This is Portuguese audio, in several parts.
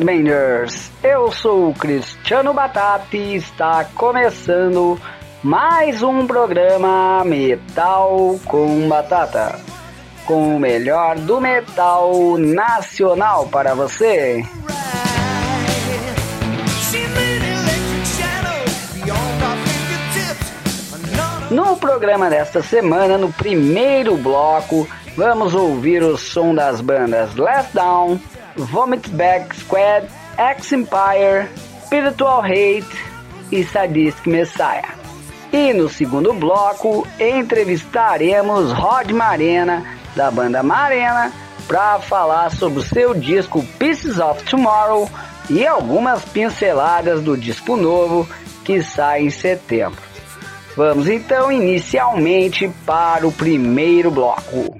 Headbangers? Eu sou o Cristiano Batata e está começando mais um programa Metal com Batata, com o melhor do metal nacional para você. No programa desta semana, no primeiro bloco, vamos ouvir o som das bandas Last Down, Vomit Back Squad, X Empire, Spiritual Hate e Sadistic Messiah. E no segundo bloco entrevistaremos Rod Marena da banda Marena para falar sobre o seu disco Pieces of Tomorrow e algumas pinceladas do disco novo que sai em setembro. Vamos então inicialmente para o primeiro bloco.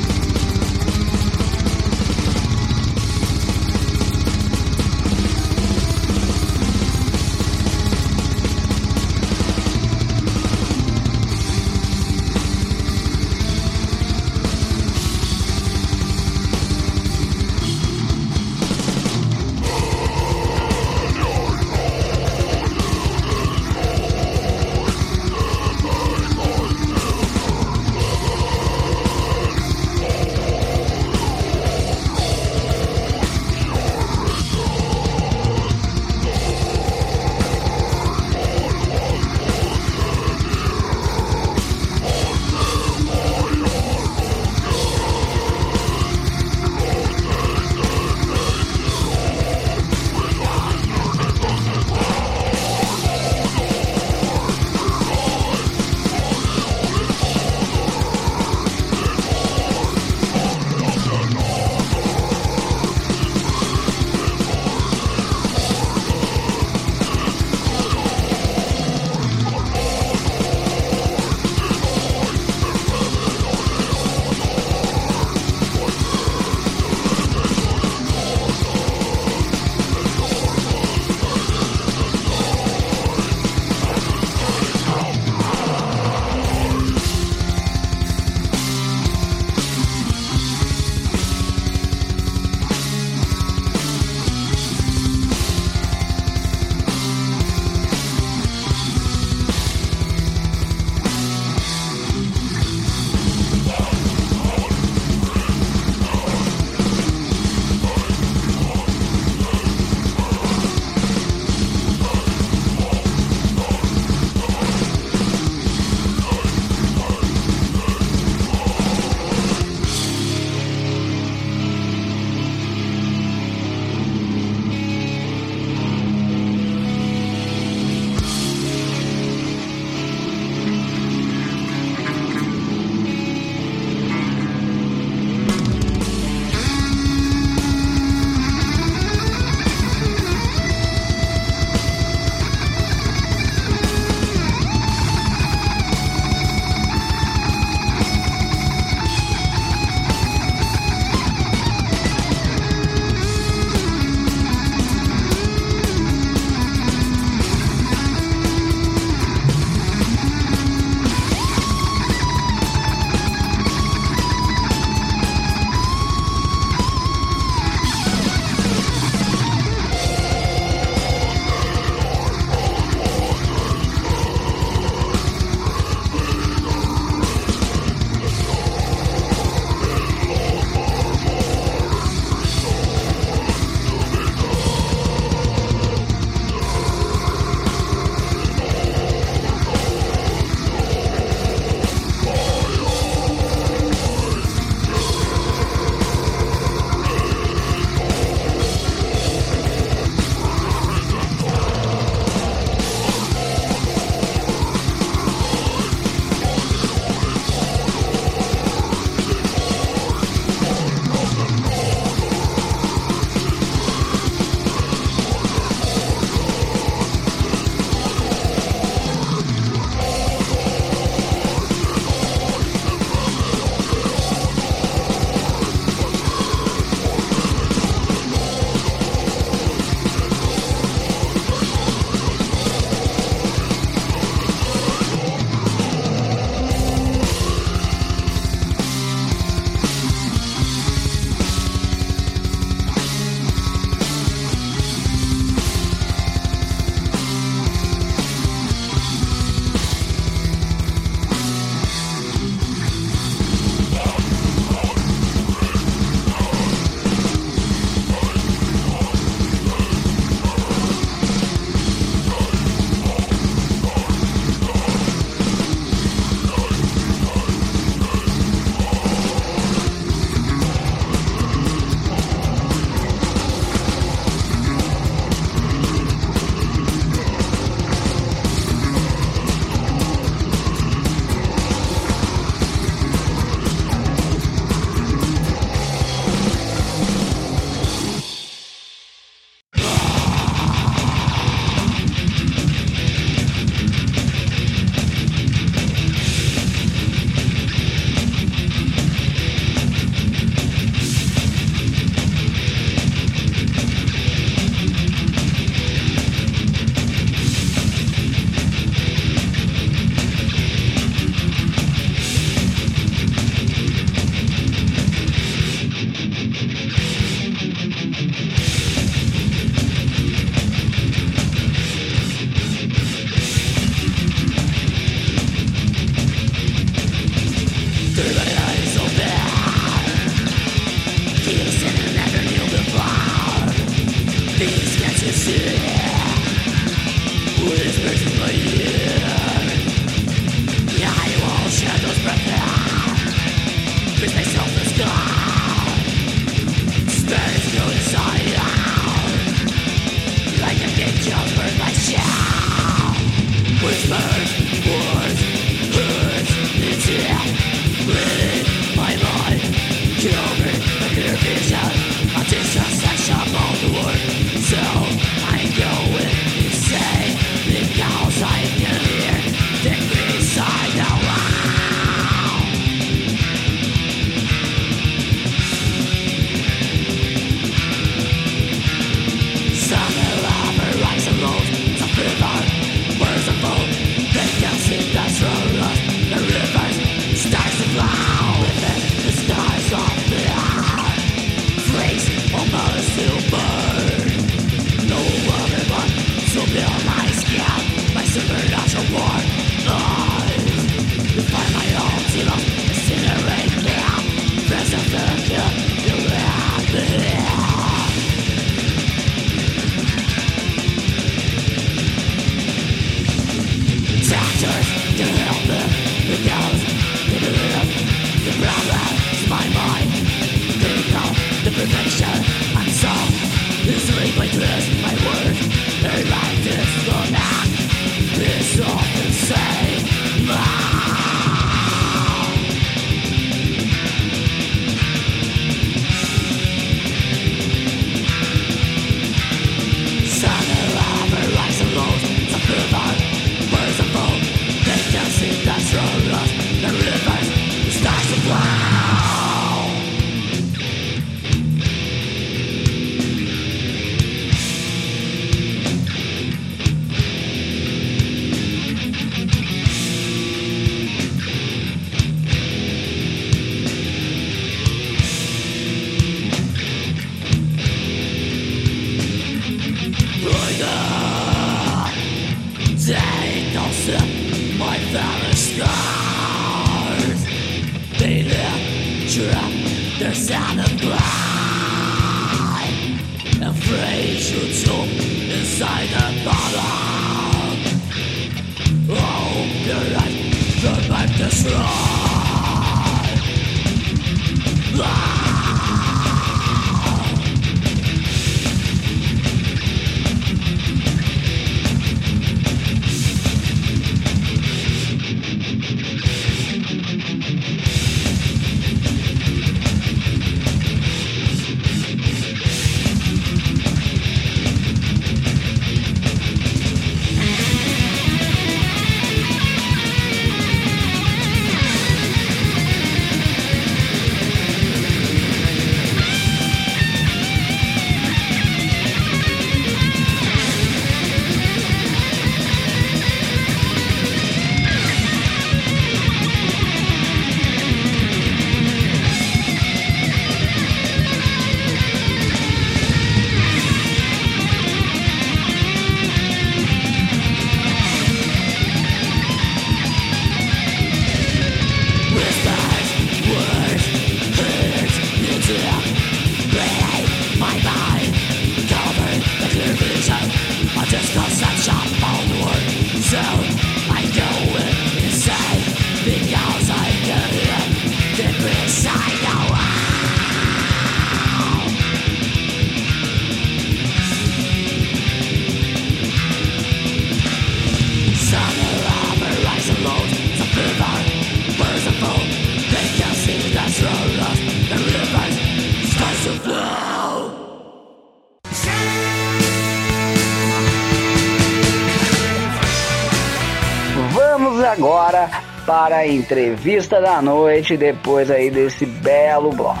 Para a entrevista da noite depois aí desse belo bloco.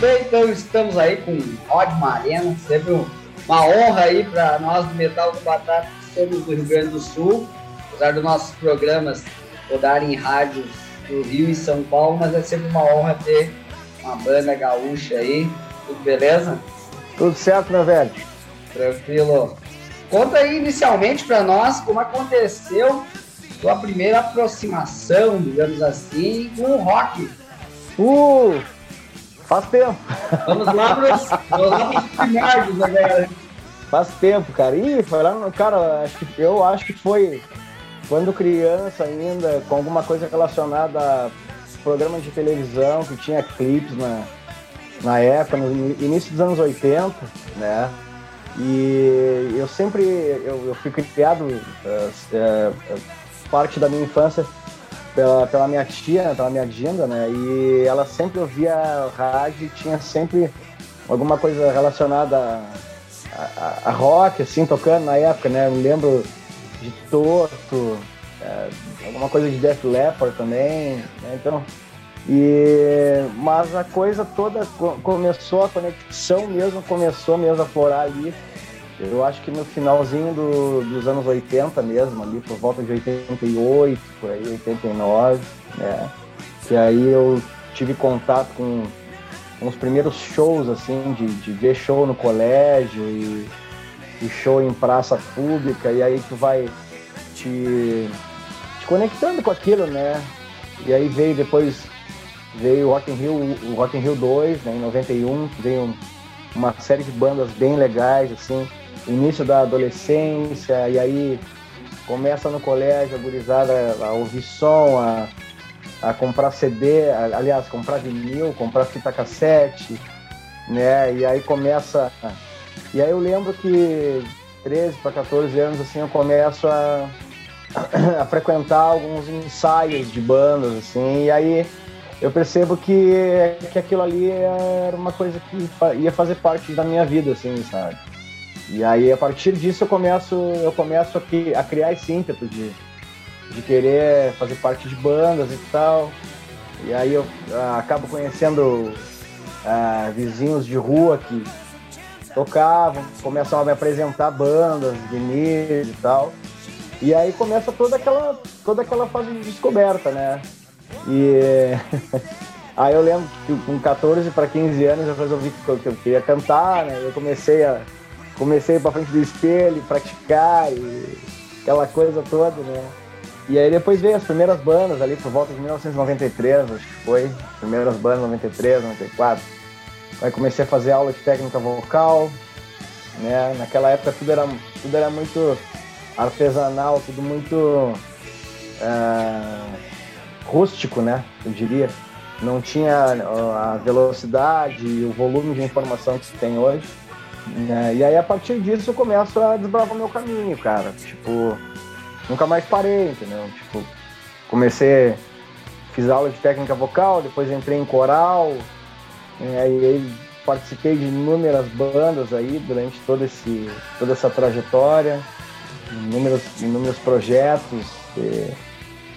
Bem, então estamos aí com Rod Marena, sempre uma honra aí para nós do Metal do Batata que somos do Rio Grande do Sul, apesar dos nossos programas rodarem em rádios do Rio e São Paulo, mas é sempre uma honra ter uma banda gaúcha aí, tudo beleza? Tudo certo, meu velho? Tranquilo. Conta aí inicialmente para nós como aconteceu sua primeira aproximação, digamos assim, com o rock. Uh, faz tempo. Vamos lá para os primórdios agora. Faz tempo, cara. Ih, foi lá no. Cara, acho que, eu acho que foi quando criança ainda, com alguma coisa relacionada a programa de televisão que tinha clipes na, na época, no início dos anos 80, né? E eu sempre, eu, eu fui criado, uh, uh, parte da minha infância pela, pela minha tia, pela minha Dinda, né? E ela sempre ouvia rádio e tinha sempre alguma coisa relacionada a, a, a, rock, assim, tocando na época, né? Eu me lembro de Toto, é, alguma coisa de Def Leppard também, né? Então, e, mas a coisa toda começou, a conexão mesmo começou mesmo a florar ali. Eu acho que no finalzinho do, dos anos 80 mesmo, ali por volta de 88, por aí, 89, né? E aí eu tive contato com, os primeiros shows, assim, de, de ver show no colégio e, e show em praça pública, e aí tu vai te, te conectando com aquilo, né? E aí veio depois veio o Rock in Rio, o Rock in Rio 2, né, em 91, veio uma série de bandas bem legais, assim, início da adolescência, e aí começa no colégio a gurizada a ouvir som, a, a comprar CD, a, aliás, comprar vinil, comprar fita cassete, né, e aí começa... E aí eu lembro que 13 para 14 anos, assim, eu começo a, a frequentar alguns ensaios de bandas, assim, e aí eu percebo que, que aquilo ali era uma coisa que ia fazer parte da minha vida, assim, sabe? E aí, a partir disso, eu começo, eu começo a, criar esse ímpeto de, de querer fazer parte de bandas e tal. E aí eu ah, acabo conhecendo ah, vizinhos de rua que tocavam, começam a me apresentar bandas, vinis e tal. E aí começa toda aquela, toda aquela fase de descoberta, né? E aí eu lembro que com 14 para 15 anos eu resolvi que eu, queria cantar, né? Eu comecei a comecei para frente do espelho, praticar e aquela coisa toda, né? E aí depois veio as primeiras bandas ali por volta de 1993, acho que foi, primeiras bandas 93, 94. Aí comecei a fazer aula de técnica vocal, né? Naquela época tudo era tudo era muito artesanal, tudo muito uh, rústico, né? Eu diria. Não tinha a velocidade e o volume de informação que se tem hoje. Né? E aí, a partir disso, eu começo a desbravar meu caminho, cara. Tipo, nunca mais parei, entendeu? Tipo, comecei, fiz aula de técnica vocal, depois entrei em coral, né? e aí participei de inúmeras bandas aí durante todo esse, toda essa trajetória, inúmeros, inúmeros projetos. E,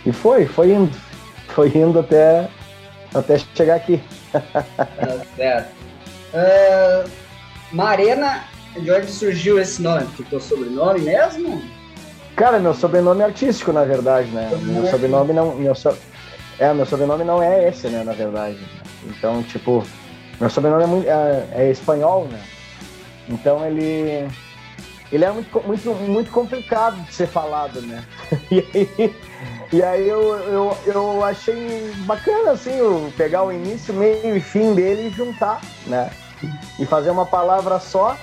e foi, foi indo foi indo até, até chegar aqui. Tá certo. Uh, Marena, de onde surgiu esse nome? Ficou sobrenome mesmo? Cara, meu sobrenome é artístico, na verdade, né? Meu sobrenome não. Meu so... É, meu sobrenome não é esse, né, na verdade. Então, tipo, meu sobrenome é, muito, é, é espanhol, né? Então ele. Ele é muito, muito, muito complicado de ser falado, né? E aí, e aí eu, eu, eu achei bacana, assim, eu pegar o início, meio e fim dele e juntar, né? E fazer uma palavra só.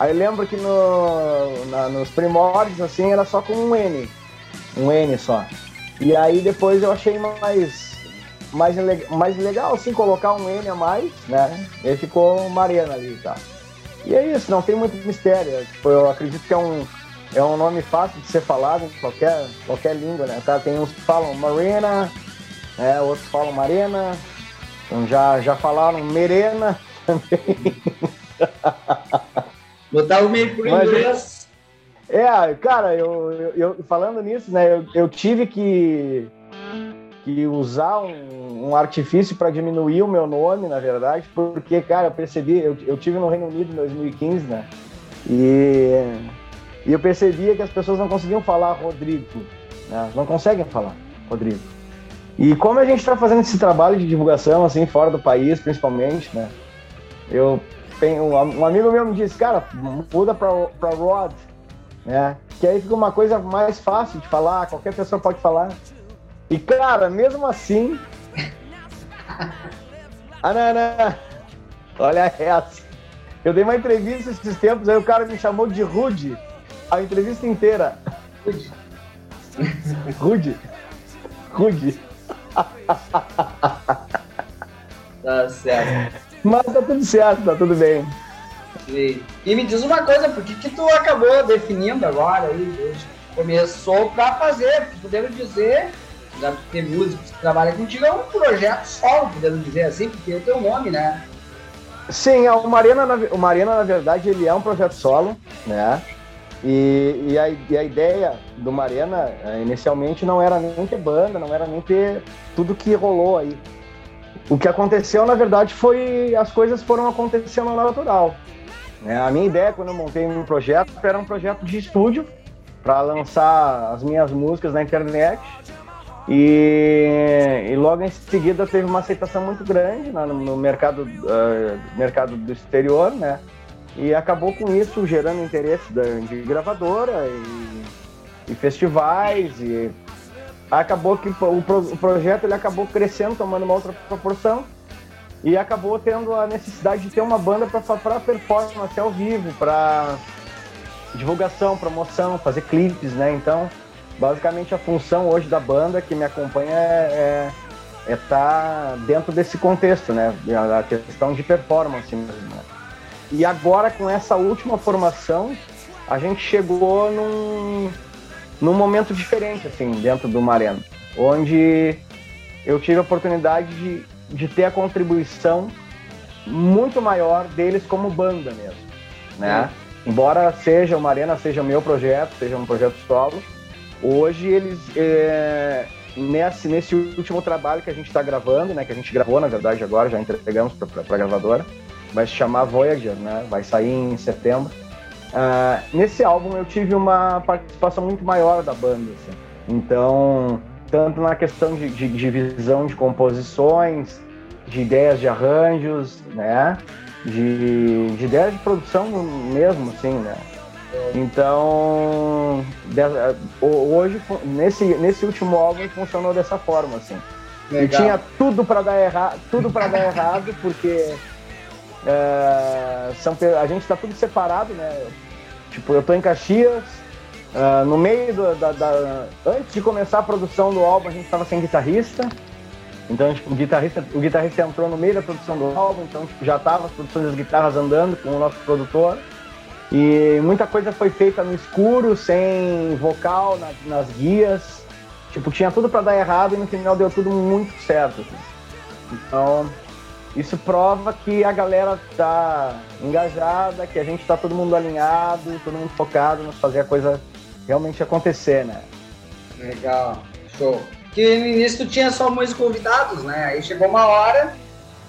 Aí lembro que no, na, nos primórdios, assim, era só com um N. Um N só. E aí depois eu achei mais, mais, mais legal, assim, colocar um N a mais, né? E aí ficou Mariana ali, tá? E é isso, não tem muito mistério. Tipo, eu acredito que é um é um nome fácil de ser falado em qualquer, qualquer língua, né? Tá? Tem uns que falam Marina, né? outros falam Marina, então já, já falaram Merena também. Botar o meio por inglês. É, cara, eu, eu, eu, falando nisso, né, eu, eu tive que, que usar um, um artifício para diminuir o meu nome, na verdade, porque, cara, eu percebi, eu, eu tive no Reino Unido em 2015, né, e e eu percebia que as pessoas não conseguiam falar Rodrigo, né? não conseguem falar Rodrigo. E como a gente está fazendo esse trabalho de divulgação, assim, fora do país, principalmente, né? Eu tem um, amigo meu me disse, cara, muda pra Rod, né? Que aí fica uma coisa mais fácil de falar, qualquer pessoa pode falar. E, cara, mesmo assim. ah, não, não. Olha essa. Eu dei uma entrevista esses tempos, aí o cara me chamou de Rude a entrevista inteira. Rude. Rude. Rude. Tá certo. Mas tá tudo certo, tá tudo bem. E me diz uma coisa, por que, que tu acabou definindo agora aí? Começou para fazer, podemos dizer, já que tem músicos que trabalham contigo, é um projeto solo, podemos dizer assim, porque é o teu nome, né? Sim, o Marena, o Marena, na verdade, ele é um projeto solo, né? E, e, a, e a ideia do Marena, eh, inicialmente, não era nem ter banda, não era nem ter tudo que rolou aí. O que aconteceu, na verdade, foi as coisas foram acontecendo natural. É, a minha ideia, quando eu montei um projeto, era um projeto de estúdio para lançar as minhas músicas na internet. E, e, logo em seguida teve uma aceitação muito grande né, no, no, mercado, uh, mercado do exterior, né? E acabou com isso gerando interesse da, de gravadora e, e festivais e acabou que o, pro, o projeto ele acabou crescendo, tomando uma outra proporção e acabou tendo a necessidade de ter uma banda para performance ao vivo, para divulgação, promoção, fazer clipes, né? Então, basicamente a função hoje da banda que me acompanha é estar é, é tá dentro desse contexto, né? A questão de performance mesmo. Né? E agora com essa última formação, a gente chegou num, num momento diferente, assim, dentro do Mareno, onde eu tive a oportunidade de, de ter a contribuição muito maior deles como banda mesmo, né? Embora seja uma arena, seja meu projeto, seja um projeto solo, hoje eles é, nesse nesse último trabalho que a gente está gravando, né? Que a gente gravou na verdade agora, já entregamos para a gravadora, vai se chamar Voyager, né? Vai sair em setembro. Uh, nesse álbum eu tive uma participação muito maior da banda, assim. Então, tanto na questão de, de, de, visão de composições, de ideias de arranjos, né? De, de ideias de produção mesmo, assim, né? Então, hoje, nesse, nesse último álbum, funcionou dessa forma, assim. Legal. E tinha tudo para dar errado, tudo para dar errado, porque é, são, a gente está tudo separado, né? Tipo, eu tô em Caxias, uh, no meio da, da, Antes de começar a produção do álbum, a gente tava sem guitarrista. Então, tipo, o guitarrista, o guitarrista entrou no meio da produção do álbum, então tipo, já tava as produções das guitarras andando com o nosso produtor. E muita coisa foi feita no escuro, sem vocal, na, nas guias. Tipo, tinha tudo para dar errado e no final deu tudo muito certo. Assim. Então, isso prova que a galera tá engajada, que a gente tá todo mundo alinhado, todo mundo focado em fazer a coisa realmente acontecer, né? Legal, show. Que no início tu tinha só músicos convidados, né? Aí chegou uma hora,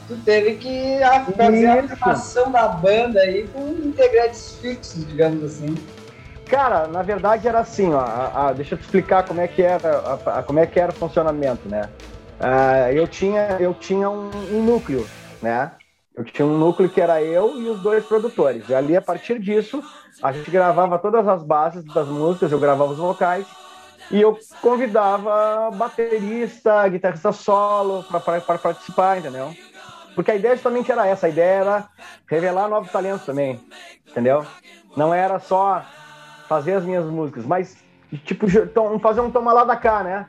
tu teve que fazer a formação da banda aí com integrantes fixos, digamos assim. Cara, na verdade era assim, ó. A, a, deixa eu te explicar como é que era, a, como é que era o funcionamento, né? Uh, eu tinha, eu tinha um, um, núcleo, né? Eu tinha um núcleo que era eu e os dois produtores. E ali, a partir disso, a gente gravava todas as bases das músicas, eu gravava os vocais e eu convidava baterista, guitarrista solo para participar, entendeu? Porque a ideia justamente era essa, a ideia era revelar novos talentos também, entendeu? Não era só fazer as minhas músicas, mas tipo fazer um toma lá da cá, né?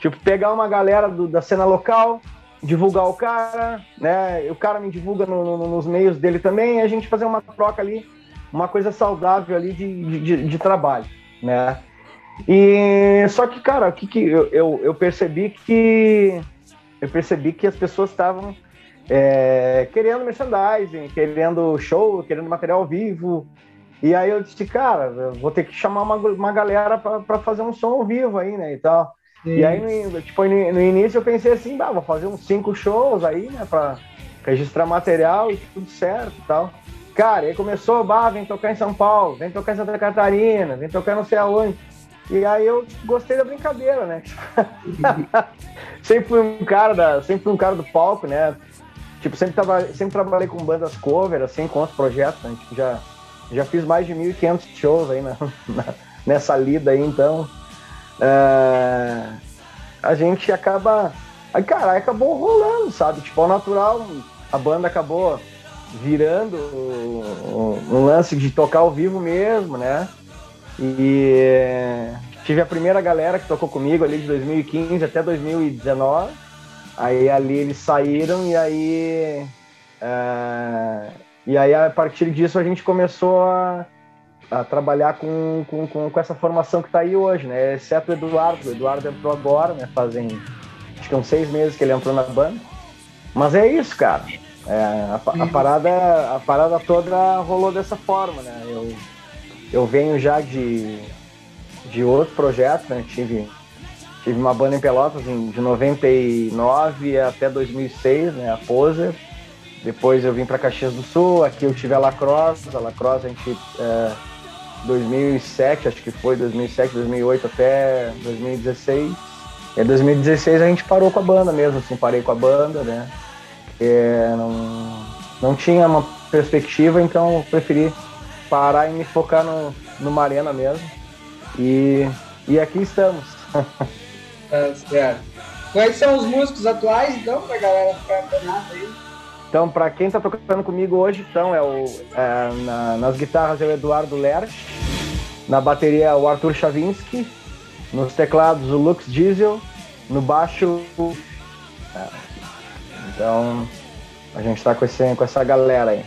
Tipo, pegar uma galera do, da cena local, divulgar o cara, né? O cara me divulga no, no, nos meios dele também, e a gente fazer uma troca ali, uma coisa saudável ali de, de, de trabalho, né? E só que, cara, o que, que eu, eu, eu, percebi que eu percebi que as pessoas estavam é, querendo merchandising, querendo show, querendo material ao vivo. E aí eu disse, cara, eu vou ter que chamar uma, uma galera para fazer um som ao vivo aí, né? E tal. Sim. E aí, no, tipo, no, início eu pensei assim, bah, vou fazer uns cinco shows aí, né, pra registrar material e tudo certo e tal. Cara, aí começou, bah, vem tocar em São Paulo, vem tocar em Santa Catarina, vem tocar não sei aonde. E aí eu gostei da brincadeira, né? sempre fui um cara da, sempre fui um cara do palco, né? tipo, sempre, tava, sempre trabalhei com bandas cover, assim, com outros projetos, né? tipo, já, já fiz mais de 1.500 shows aí na, na, nessa lida aí, então uh, a gente acaba, aí, cara, acabou rolando, sabe, tipo, ao natural, a banda acabou virando um, um lance de tocar ao vivo mesmo, né, e tive a primeira galera que tocou comigo ali de 2015 até 2019. Aí ali eles saíram e aí. Uh, e aí a partir disso a gente começou a, a trabalhar com, com, com, com essa formação que está aí hoje, né? Exceto o Eduardo. O Eduardo entrou agora, né? Fazem acho que uns seis meses que ele entrou na banda. Mas é isso, cara. É, a, a, parada, a parada toda rolou dessa forma, né? Eu, eu venho já de, de outro projeto, né? Tive, tive uma banda em Pelotas em, de 99 até 2006, né? A Poser. Depois eu vim para Caxias do Sul, aqui eu tive a Lacrosse, a Lacrosse a gente... É, 2007, acho que foi 2007, 2008 até 2016. E em 2016 a gente parou com a banda mesmo, assim, parei com a banda, né? É, não, não tinha uma perspectiva, então preferi parar e me focar no, numa arena mesmo. E, e aqui estamos. é, certo. Quais são os músicos atuais, então, pra galera ficar aí? Então, para quem está tocando comigo hoje, então, é o, é, na, nas guitarras é o Eduardo Lerch, na bateria é o Arthur Chavinsky, nos teclados o Lux Diesel, no baixo. É, então, a gente está com, com essa galera aí.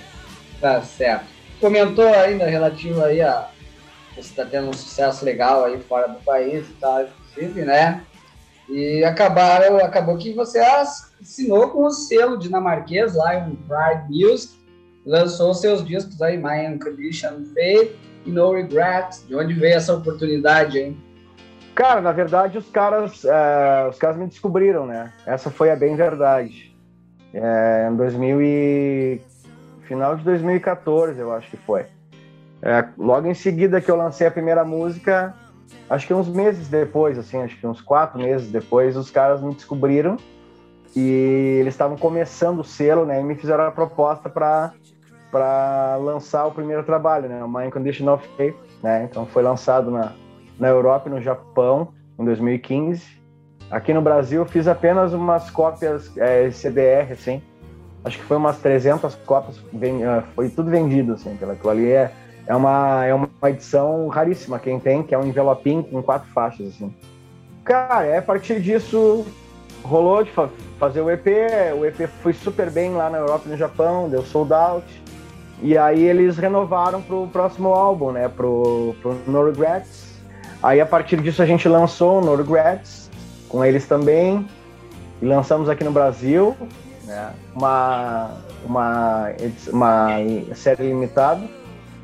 Tá certo comentou ainda relativo aí a você está tendo um sucesso legal aí fora do país e tal, inclusive, né? E acabaram, acabou que você assinou com o selo dinamarquês em Pride Music, lançou seus discos aí, My Unconditional Faith e No Regrets. De onde veio essa oportunidade, hein? Cara, na verdade, os caras, é, os caras me descobriram, né? Essa foi a bem verdade. É, em 2000 e final de 2014, eu acho que foi. É, logo em seguida que eu lancei a primeira música, acho que uns meses depois, assim, acho que uns quatro meses depois, os caras me descobriram e eles estavam começando o selo, né? E me fizeram a proposta para para lançar o primeiro trabalho, né? O My Unconditional Faith, né? Então foi lançado na, na Europa e no Japão em 2015. Aqui no Brasil eu fiz apenas umas cópias é, CDR, assim, acho que foi umas 300 cópias, ah, foi tudo vendido, assim, aquilo ali é, é, uma, é uma edição raríssima, quem tem, que é um envelopinho com quatro faixas, assim. Cara, é a partir disso rolou de fazer o EP, o EP foi super bem lá na Europa e no Japão, deu sold out, e aí eles renovaram pro próximo álbum, né, pro, pro No Regrets, aí a partir disso a gente lançou o No Regrets, com eles também, e lançamos aqui no Brasil, né? uma, uma, uma série limitada.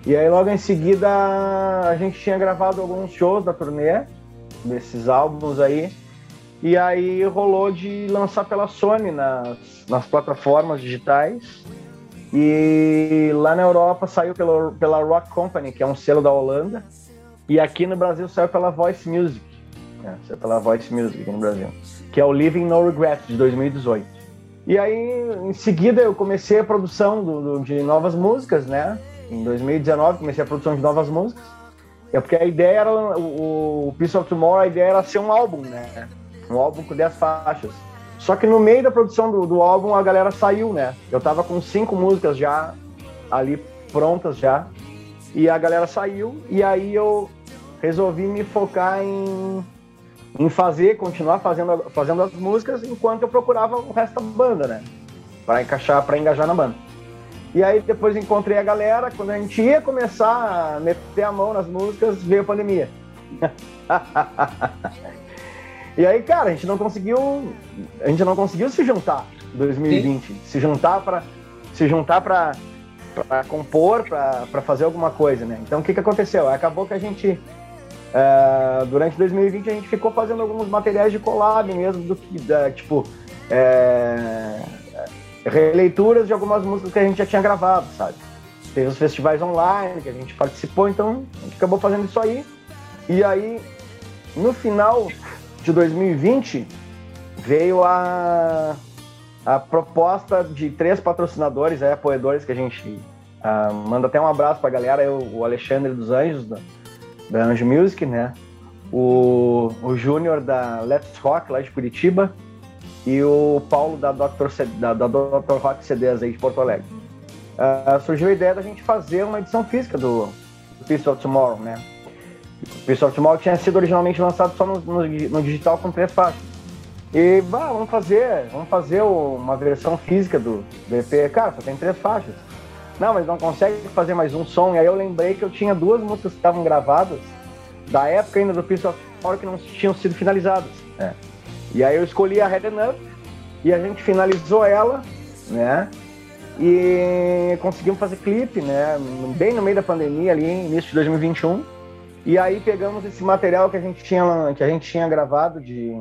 E aí logo em seguida a gente tinha gravado alguns shows da turnê, desses álbuns aí. E aí rolou de lançar pela Sony nas, nas plataformas digitais. E lá na Europa saiu pela, pela Rock Company, que é um selo da Holanda. E aqui no Brasil saiu pela Voice Music. Né? Saiu pela Voice Music aqui no Brasil. Que é o Living No Regret, de 2018. E aí, em seguida, eu comecei a produção do, do, de novas músicas, né? Em 2019, comecei a produção de novas músicas. É porque a ideia era, o, o Peace of Tomorrow, a ideia era ser um álbum, né? Um álbum com 10 faixas. Só que no meio da produção do, do álbum, a galera saiu, né? Eu tava com cinco músicas já ali prontas já. E a galera saiu, e aí eu resolvi me focar em em fazer, continuar fazendo, fazendo as músicas enquanto eu procurava o resto da banda, né? Para encaixar, para engajar na banda. E aí depois encontrei a galera, quando a gente ia começar a meter a mão nas músicas, veio a pandemia. e aí, cara, a gente não conseguiu, a gente não conseguiu se juntar em 2020, Sim. se juntar para se juntar para compor, para fazer alguma coisa, né? Então o que que aconteceu? Acabou que a gente é, durante 2020 a gente ficou fazendo alguns materiais de collab mesmo, do que, da, tipo, é, releituras de algumas músicas que a gente já tinha gravado, sabe? Teve os festivais online que a gente participou, então a gente acabou fazendo isso aí. E aí, no final de 2020, veio a, a proposta de três patrocinadores, é, apoiadores, que a gente uh, manda até um abraço pra galera, eu, o Alexandre dos Anjos, da, da Anjo Music, né? O, o Júnior da Let's Rock, lá de Curitiba, e o Paulo da Dr. C, da, da Dr. Rock CDs aí de Porto Alegre. Uh, surgiu a ideia da gente fazer uma edição física do, do Peace of Tomorrow, né? O Peace of Tomorrow tinha sido originalmente lançado só no, no, no digital com três faixas. E bah, vamos fazer, vamos fazer uma versão física do, do EP. Cara, só tem três faixas. Não, mas não consegue fazer mais um som. E aí eu lembrei que eu tinha duas músicas que estavam gravadas da época ainda do Peace of Tomorrow que não tinham sido finalizadas. É. E aí eu escolhi a Red Enough e a gente finalizou ela, né? E conseguimos fazer clipe, né? Bem no meio da pandemia, ali, início de 2021. E aí pegamos esse material que a gente tinha, que a gente tinha gravado de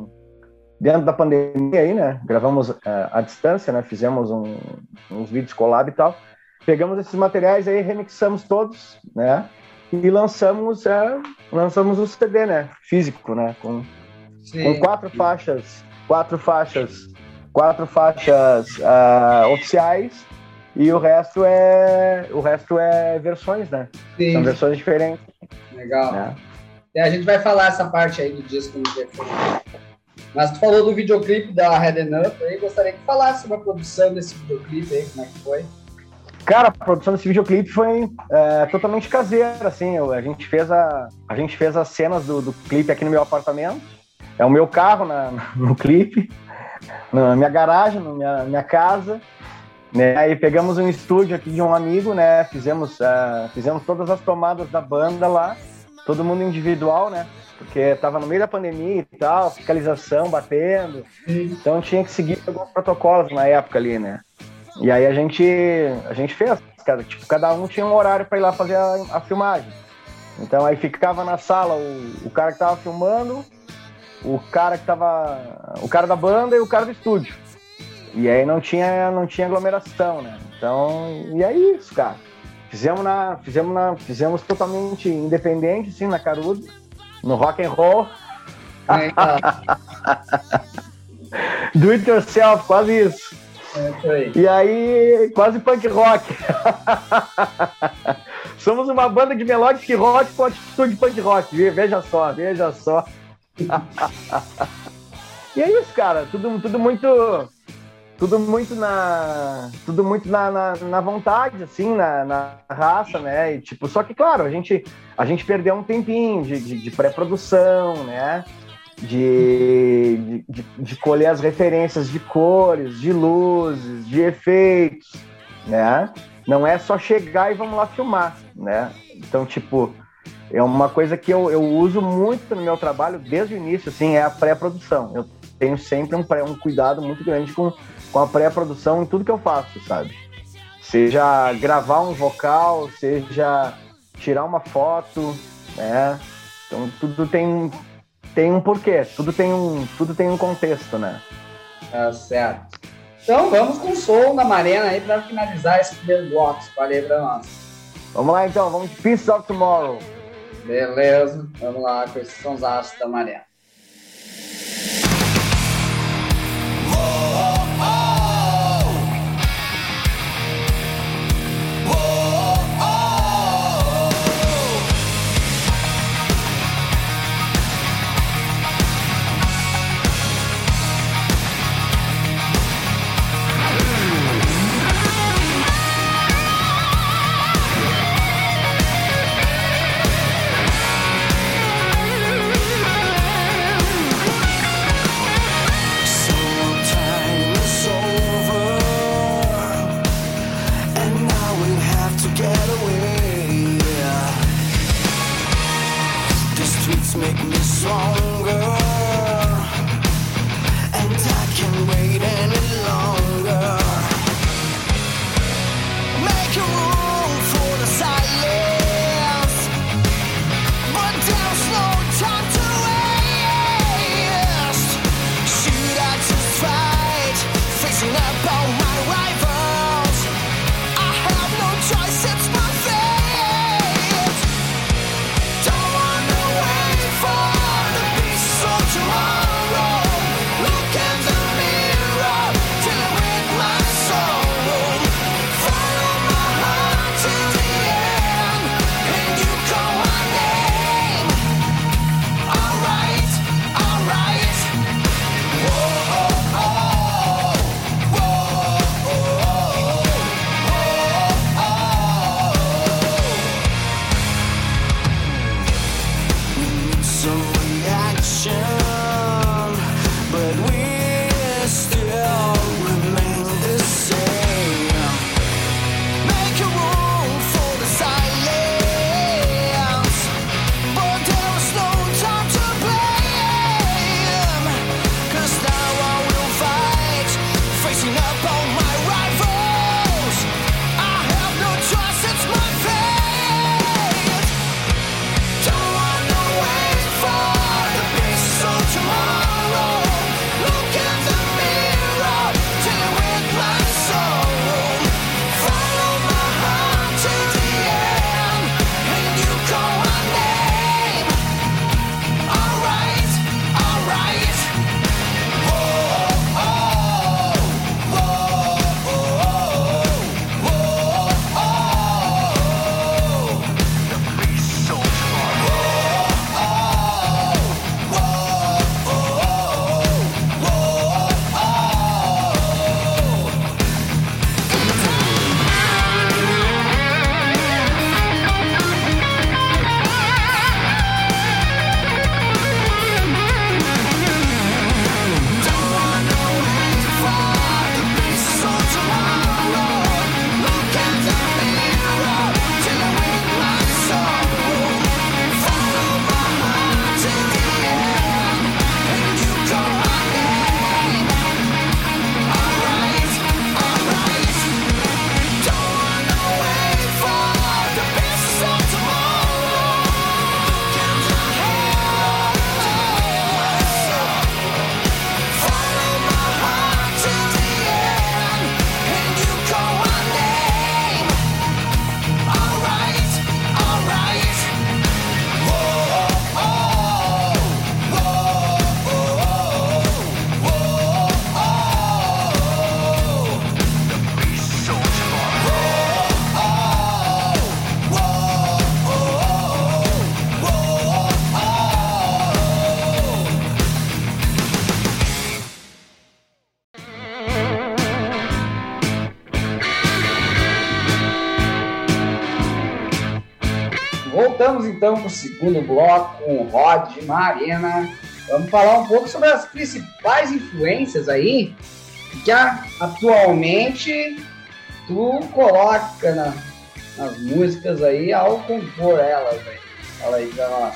dentro da pandemia aí, né? Gravamos uh, à distância, né? Fizemos um, uns vídeos collab e tal. Pegamos esses materiais aí, remixamos todos, né? E lançamos, uh, lançamos o CD, né? Físico, né? Com, com quatro faixas, quatro faixas, quatro faixas uh, oficiais e o resto é o resto é versões, né? Sim. São versões diferentes. Legal. Né? É, a gente vai falar essa parte aí do disco no. Mas tu falou do videoclipe da Red Up aí, gostaria que falasse sobre a produção desse videoclipe aí, como é que foi? Cara, a produção desse videoclipe foi é, totalmente caseira, assim, a gente fez, a, a gente fez as cenas do, do clipe aqui no meu apartamento, é o meu carro na, no clipe, na minha garagem, na minha, minha casa, né? Aí pegamos um estúdio aqui de um amigo, né, fizemos, uh, fizemos todas as tomadas da banda lá, todo mundo individual, né, porque tava no meio da pandemia e tal, fiscalização batendo, então tinha que seguir alguns protocolos na época ali, né. E aí a gente, a gente fez, cara, tipo, cada um tinha um horário para ir lá fazer a, a, filmagem. Então aí ficava na sala o, o cara que tava filmando, o cara que tava, o cara da banda e o cara do estúdio. E aí não tinha, não tinha aglomeração, né? Então, e é isso, cara. Fizemos na, fizemos na, fizemos totalmente independente, sim, na Carudo, no rock and roll. É, Do it yourself, quase isso. É, e aí, quase punk rock. Somos uma banda de melodic rock com atitude punk rock. Veja só, veja só. E é isso, cara. Tudo, tudo muito tudo muito na tudo muito na, na, na vontade assim na, na, raça né? E tipo só que claro a gente a gente perdeu um tempinho de, de, de pré-produção né? De, de, de, colher as referências de cores de luzes de efeitos né? Não é só chegar e vamos lá filmar né? Então tipo é uma coisa que eu, eu uso muito no meu trabalho desde o início assim é a pré-produção eu tenho sempre um, um cuidado muito grande com com a pré-produção em tudo que eu faço, sabe? Seja gravar um vocal, seja tirar uma foto, né? Então tudo tem, tem um porquê, tudo tem um, tudo tem um contexto, né? Tá certo. Então vamos com o som da Marena aí para finalizar esse primeiro bloco. Falei pra nós. Vamos lá então, vamos de Peace of Tomorrow. Beleza, vamos lá com esses sonsaços da Marena. Então para o segundo bloco com o Rod Marina. Vamos falar um pouco sobre as principais influências aí que atualmente tu coloca na, nas músicas aí ao compor elas, velho. Fala aí pra nós.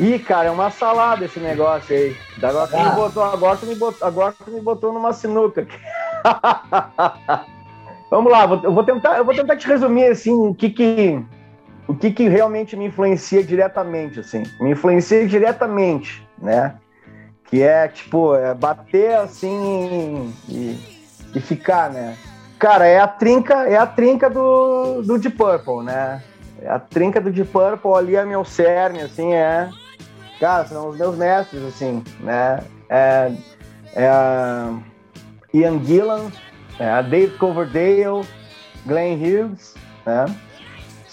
Ih, cara, é uma salada esse negócio aí. Agora tu, me, ah. botou, agora tu, me, botou, agora tu me botou numa sinuca. Vamos lá, eu vou tentar, eu vou tentar te resumir assim, o que que, o que que realmente me influencia diretamente, assim. Me influencia diretamente, né? Que é, tipo, é bater assim e, e ficar, né? Cara, é a trinca, é a trinca do, do Deep Purple, né? É a trinca do Deep Purple ali é meu cerne, assim, é... Cara, são os meus mestres, assim, né? É, é Ian Gillan, é, Dave Coverdale, Glenn Hughes, né?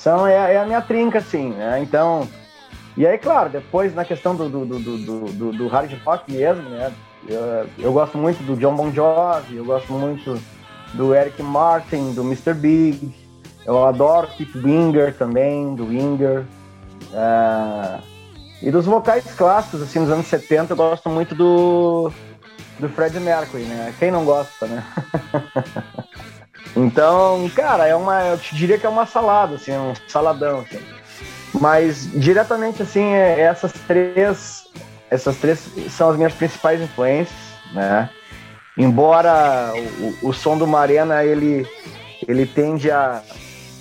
São, é, é, a minha trinca, assim, né? Então, e aí, claro, depois na questão do, do, do, do, do hard rock mesmo, né? Eu, eu, gosto muito do John Bon Jovi, eu gosto muito do Eric Martin, do Mr. Big, eu adoro Keith Winger também, do Winger. É, e dos vocais clássicos, assim, nos anos 70, eu gosto muito do do Fred Mercury, né? Quem não gosta, né? então, cara, é uma, eu te diria que é uma salada, assim, um saladão, assim. Mas diretamente assim, é, essas três, essas três são as minhas principais influências, né? Embora o, o som do Marena ele ele tende a,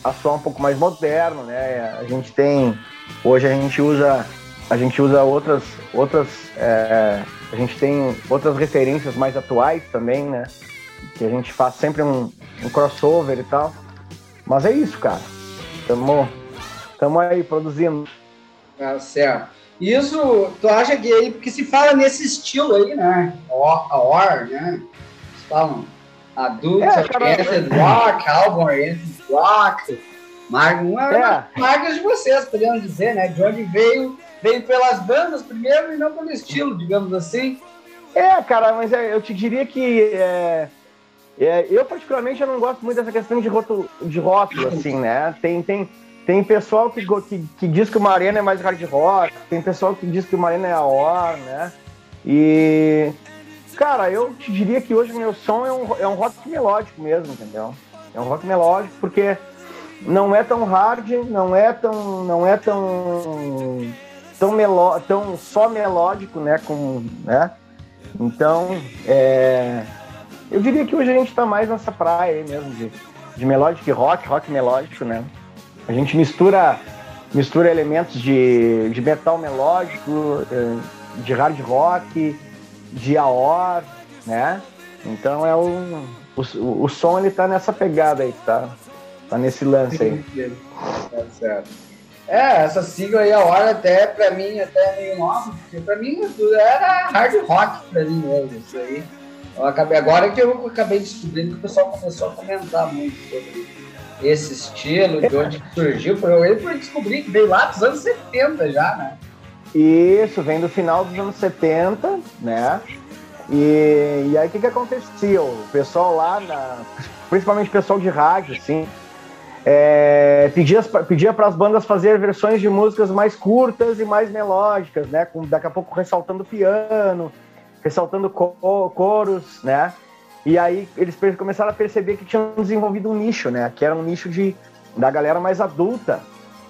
a soar um pouco mais moderno, né? A gente tem hoje a gente usa a gente usa outras outras é, a gente tem outras referências mais atuais também, né? Que a gente faz sempre um, um crossover e tal. Mas é isso, cara. Tamo, tamo aí produzindo. Tá certo. Isso, tu acha que aí, porque se fala nesse estilo aí, né? A OR, né? Eles falam adultos, é, oriented rock, album oriented rock. Mar uma é. marcas de vocês, podemos dizer, né? De onde veio veio pelas bandas primeiro e não pelo estilo, digamos assim. É, cara, mas é, eu te diria que é, é, eu particularmente eu não gosto muito dessa questão de rótulo, de rótulo assim, né? Tem, tem, tem pessoal que, que, que diz que o Marina é mais hard rock, tem pessoal que diz que o Marina é a OR, né? E, cara, eu te diria que hoje meu som é um, é um rock melódico mesmo, entendeu? É um rock melódico porque não é tão hard, não é tão, não é tão tão, meló tão só melódico, né? Com, né? Então, é, eu diria que hoje a gente está mais nessa praia aí mesmo de, de melódico e rock, rock melódico, né? A gente mistura mistura elementos de, de metal melódico, é, de hard rock, de AOR, né? Então é um, o, o som ele tá nessa pegada aí, tá? Tá nesse lance aí. Tá certo. É, essa sigla aí, a hora até pra mim, até é meio nova, porque pra mim era hard rock pra mim mesmo, isso aí. Eu acabei, agora que eu acabei descobrindo que o pessoal começou a comentar muito sobre esse estilo, de onde surgiu, foi eu por descobrir que veio lá dos anos 70 já, né? Isso, vem do final dos anos 70, né? E, e aí o que, que acontecia? O pessoal lá, na, principalmente o pessoal de rádio, assim, é, pedia para as bandas fazer versões de músicas mais curtas e mais melódicas, né? Com, daqui a pouco ressaltando piano, ressaltando coros, né? E aí eles começaram a perceber que tinham desenvolvido um nicho, né? Que era um nicho de, da galera mais adulta.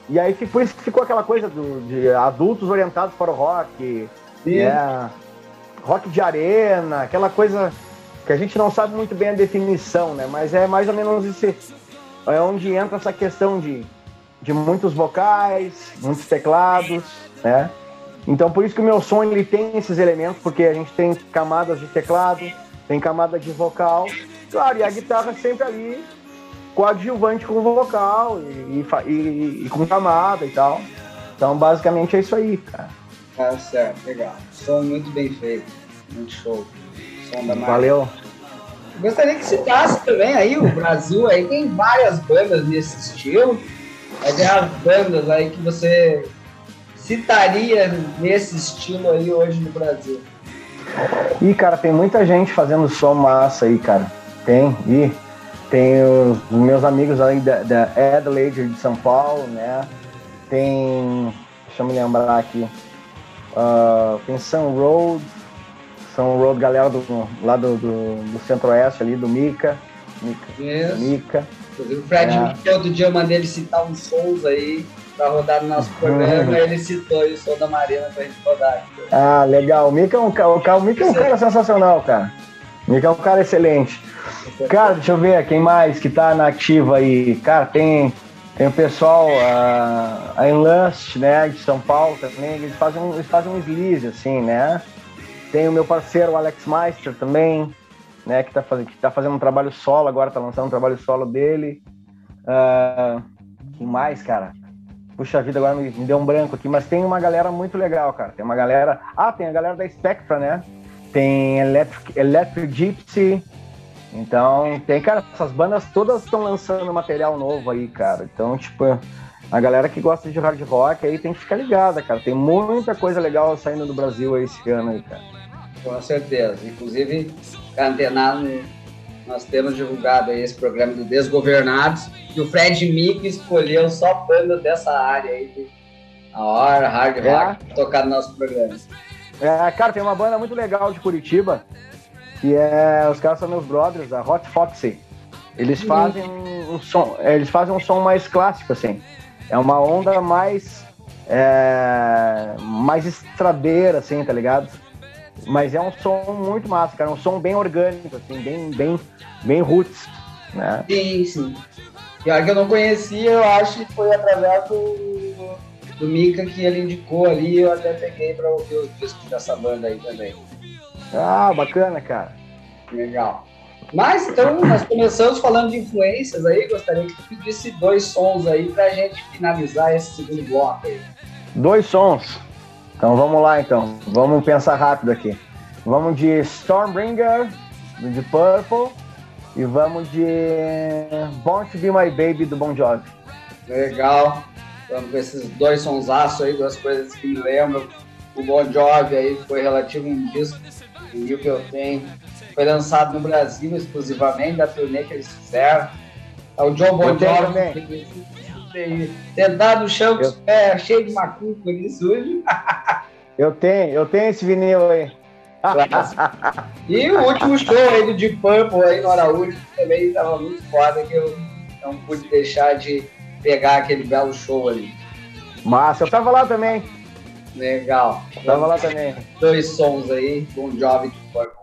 E aí por isso que ficou aquela coisa do, de adultos orientados para o rock, né? rock de arena, aquela coisa que a gente não sabe muito bem a definição, né? Mas é mais ou menos esse, é onde entra essa questão de, de muitos vocais, muitos teclados, né? Então por isso que o meu som ele tem esses elementos, porque a gente tem camadas de teclado, tem camada de vocal, claro, e a guitarra sempre ali coadjuvante com o vocal e, e, e, com camada e tal. Então basicamente é isso aí, cara. Tá certo, legal. Som muito bem feito, muito show. Som da Valeu. Gostaria que citasse também aí o Brasil, aí tem várias bandas nesse estilo. Mas é as bandas aí que você citaria nesse estilo aí hoje no Brasil. Ih, cara, tem muita gente fazendo som massa aí, cara. Tem, e tem os meus amigos aí da, da Adelaide de São Paulo, né? tem. Deixa eu me lembrar aqui. Uh, tem Sun Road. Sun Road, galera do, lá do, do, do Centro-Oeste ali, do Mica. Mica. Mica. Inclusive o Fred é. todo dia eu mandei ele citar uns sons aí pra rodar no nosso programa, uhum. ele citou o som da Marina pra gente rodar. Aqui. Ah, legal. O Mica é um, o, Mica é um cara sensacional, cara. O Mica é um cara excelente. Cara, deixa eu ver, quem mais que tá na ativa aí? Cara, tem, tem o pessoal, a, a Enlust, né, de São Paulo também, eles fazem, eles fazem um sleaze, assim, né? Tem o meu parceiro, o Alex Meister, também, né, que tá, fazendo, que tá fazendo um trabalho solo agora, tá lançando um trabalho solo dele. Uh, quem mais, cara? Puxa vida, agora me, me, deu um branco aqui, mas tem uma galera muito legal, cara. Tem uma galera. Ah, tem a galera da Spectra, né? Tem Electric, Electric Gypsy. Então, tem, cara, essas bandas todas estão lançando material novo aí, cara. Então, tipo, a galera que gosta de hard rock aí tem que ficar ligada, cara. Tem muita coisa legal saindo do Brasil aí esse ano aí, cara. Com certeza. Inclusive, antenado, nós temos divulgado aí esse programa do Desgovernados, e o Fred Mico escolheu só banda dessa área aí, de a hora, hard é. rock, é. tocar no nosso programa. É, cara, tem uma banda muito legal de Curitiba, que é. Os caras são meus brothers, a Hot Foxy. Eles fazem um, um som. É, eles fazem um som mais clássico, assim. É uma onda mais. É, mais estradeira, assim, tá ligado? Mas é um som muito massa, cara. Um som bem orgânico, assim, bem, bem, bem roots, né? Sim, sim. Pior que eu não conhecia, eu acho que foi através do, do Mika que ele indicou ali. Eu até peguei pra ouvir os discos dessa banda aí também. Ah, bacana, cara. Legal. Mas então, nós começamos falando de influências aí. Gostaria que tu pedisse dois sons aí pra gente finalizar esse segundo bloco aí. Dois sons. Então vamos lá então, vamos pensar rápido aqui. Vamos de Stormbringer, de Purple, e vamos de Born to Be My Baby, do Bon Jovi. Legal. Vamos com esses dois sonsaços aí, duas coisas que me lembram. O Bon Jovi aí foi relativo um disco que eu tenho. Foi lançado no Brasil exclusivamente, da turnê que eles fizeram. É o John Bon Jovi sentado no chão com os pés cheios de macuco ali sujo. eu tenho, eu tenho esse vinil aí. e o último show aí do Deep Purple aí no Araújo também estava muito foda que eu não pude deixar de pegar aquele belo show ali. Massa, eu tava lá também. Legal. Eu tava lá também. Dois sons aí, Bon Jovi de Purple.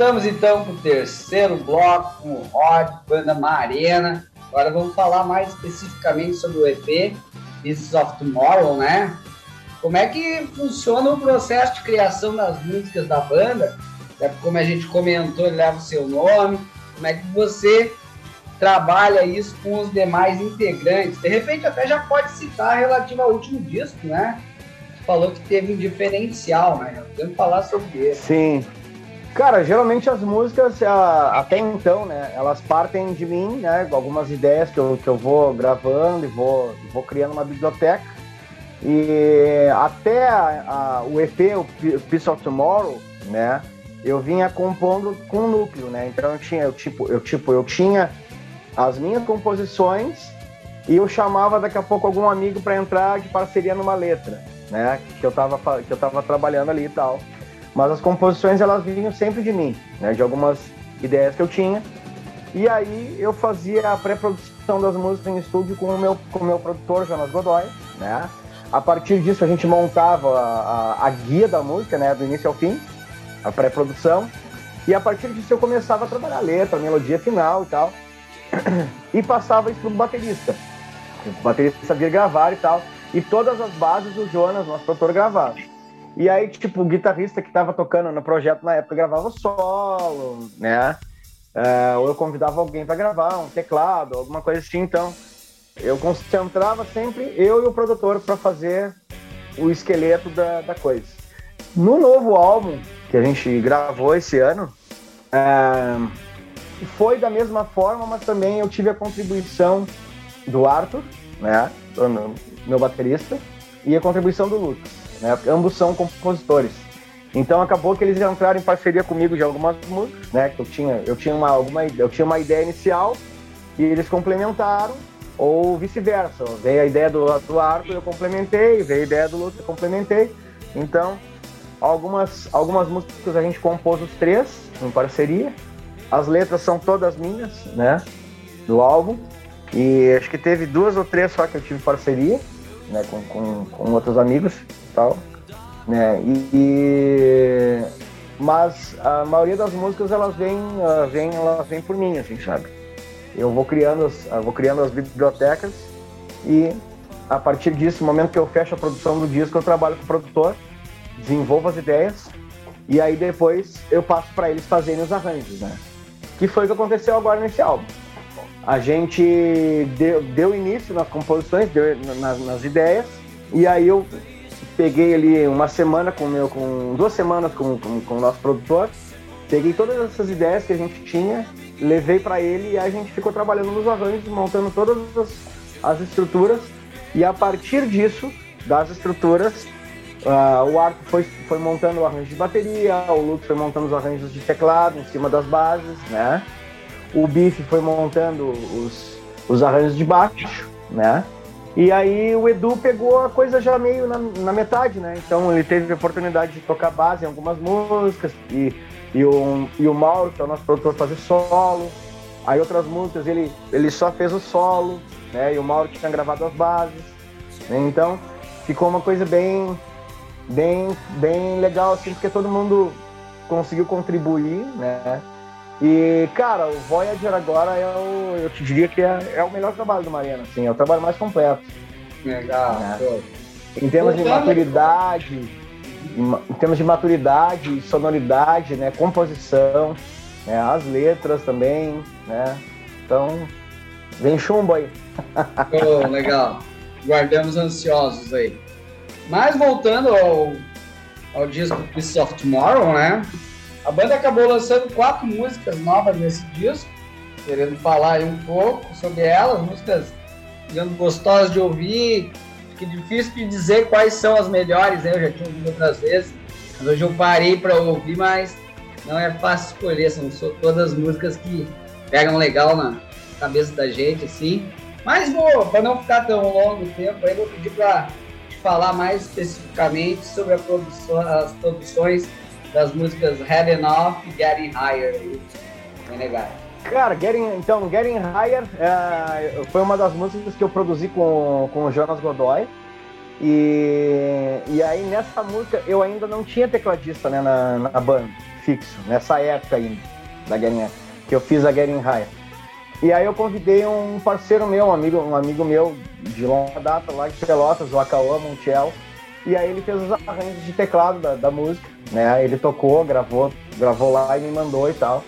Voltamos então para o terceiro bloco com o Rod, banda Marena. Agora vamos falar mais especificamente sobre o EP Pieces of Tomorrow, né? Como é que funciona o processo de criação das músicas da banda? É, como a gente comentou, ele leva o seu nome. Como é que você trabalha isso com os demais integrantes? De repente até já pode citar relativo ao último disco, né? Falou que teve um diferencial, né? Podemos falar sobre isso. Sim, Cara, geralmente as músicas, até então, né, elas partem de mim, né, algumas ideias que eu, que eu vou gravando e vou, vou criando uma biblioteca. E até a, a, o EP, o Peace of Tomorrow, né, eu vinha compondo com núcleo, né, então eu tinha, eu, tipo, eu, tipo, eu tinha as minhas composições e eu chamava daqui a pouco algum amigo para entrar de parceria numa letra, né, que eu tava, que eu tava trabalhando ali e tal. Mas as composições elas vinham sempre de mim, né, de algumas ideias que eu tinha. E aí eu fazia a pré-produção das músicas em estúdio com o meu, com o meu produtor, Jonas Godoy, né? A partir disso a gente montava a, a, a guia da música, né, do início ao fim, a pré-produção. E a partir disso eu começava a trabalhar a letra, a melodia final e tal. E passava isso pro baterista. O baterista vir gravar e tal. E todas as bases o Jonas, nosso produtor, gravava. E aí, tipo, o guitarrista que tava tocando no projeto na época gravava solo, né? É, ou eu convidava alguém para gravar, um teclado, alguma coisa assim. Então, eu concentrava sempre eu e o produtor para fazer o esqueleto da, da coisa. No novo álbum que a gente gravou esse ano, é, foi da mesma forma, mas também eu tive a contribuição do Arthur, né? Meu baterista, e a contribuição do Lucas né? Ambos são compositores. Então acabou que eles entraram em parceria comigo de algumas músicas, né? Que eu tinha, eu tinha uma alguma, eu tinha uma ideia inicial e eles complementaram ou vice-versa. Veio a ideia do, do Arthur, eu complementei, veio a ideia do Lúcio, eu complementei. Então, algumas algumas músicas a gente compôs os três em parceria. As letras são todas minhas, né? Do álbum. E acho que teve duas ou três só que eu tive parceria, né? Com, com, com outros amigos tal, né? E, e, mas a maioria das músicas elas vêm, elas vêm, elas vêm por mim, assim, sabe? Eu vou criando, as, vou criando as bibliotecas e a partir disso, no momento que eu fecho a produção do disco, eu trabalho com o produtor, desenvolvo as ideias e aí depois eu passo para eles fazerem os arranjos, né? Que foi o que aconteceu agora nesse álbum. A gente deu, deu início nas composições, deu, nas, nas ideias, e aí eu peguei ali uma semana com meu, com duas semanas com, com, com o nosso produtor, peguei todas essas ideias que a gente tinha, levei para ele e a gente ficou trabalhando nos arranjos, montando todas as, as estruturas. E a partir disso, das estruturas, uh, o Arco foi, foi montando o arranjo de bateria, o Lutz foi montando os arranjos de teclado em cima das bases, né? O Biff foi montando os, os arranjos de baixo, né? E aí o Edu pegou a coisa já meio na, na, metade, né? Então ele teve a oportunidade de tocar base em algumas músicas e, e, o, e o Mauro, que é o nosso produtor, fazer solo. Aí outras músicas ele, ele só fez o solo, né? E o Mauro tinha gravado as bases. Né? Então ficou uma coisa bem, bem, bem legal, assim, porque todo mundo conseguiu contribuir, né? E, cara, o Voyager agora é o, eu te diria que é, é o melhor trabalho do Mariana, assim, é o trabalho mais completo. Legal. Né? Em termos de maturidade, em termos de maturidade, sonoridade, né, composição, né, as letras também, né? Então, vem chumbo aí. Oh, legal. Guardamos ansiosos aí. Mas voltando ao, ao disco Piece of Tomorrow, né? A banda acabou lançando quatro músicas novas nesse disco, querendo falar aí um pouco sobre elas, músicas gostosas de ouvir, que difícil de dizer quais são as melhores, né? eu já tinha ouvido outras vezes, mas hoje eu parei para ouvir, mas não é fácil escolher, são todas músicas que pegam legal na cabeça da gente, assim. Mas vou, para não ficar tão longo o tempo, aí vou pedir para falar mais especificamente sobre produção, as produções das músicas Head Enough e Getting Higher. Bem legal. Cara, Getting, então, Getting Higher é, foi uma das músicas que eu produzi com, com o Jonas Godoy. E, e aí nessa música eu ainda não tinha tecladista né, na, na banda, fixo, nessa época ainda, da Getting, que eu fiz a Getting High. E aí eu convidei um parceiro meu, um amigo, um amigo meu de longa data lá de Pelotas, o Akaoa Montiel, e aí ele fez os arranjos de teclado da, da música, né? Ele tocou, gravou, gravou lá e me mandou e tal.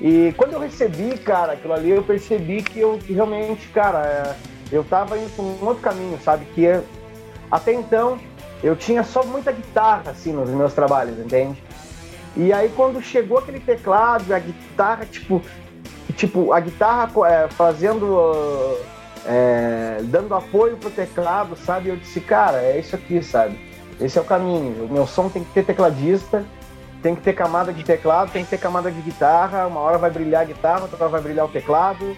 E quando eu recebi, cara, aquilo ali, eu percebi que eu que realmente, cara, é, eu tava indo por um outro caminho, sabe? Que eu, até então eu tinha só muita guitarra, assim, nos meus trabalhos, entende? E aí quando chegou aquele teclado, a guitarra, tipo, tipo a guitarra é, fazendo, é, dando apoio pro teclado, sabe? Eu disse, cara, é isso aqui, sabe? Esse é o caminho. O meu som tem que ter tecladista, tem que ter camada de teclado, tem que ter camada de guitarra. Uma hora vai brilhar a guitarra, outra hora vai brilhar o teclado,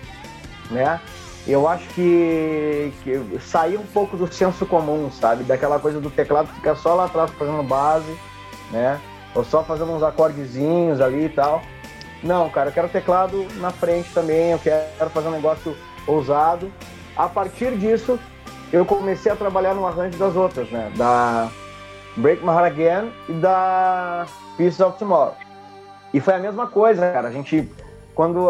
né? Eu acho que, que sair um pouco do senso comum, sabe? Daquela coisa do teclado ficar só lá atrás fazendo base, né? Ou só fazendo uns acordezinhos ali e tal. Não, cara, eu quero teclado na frente também, eu quero fazer um negócio ousado. A partir disso, eu comecei a trabalhar no arranjo das outras, né? Da Break My Heart Again e da Pieces of Tomorrow. E foi a mesma coisa, cara. A gente, quando,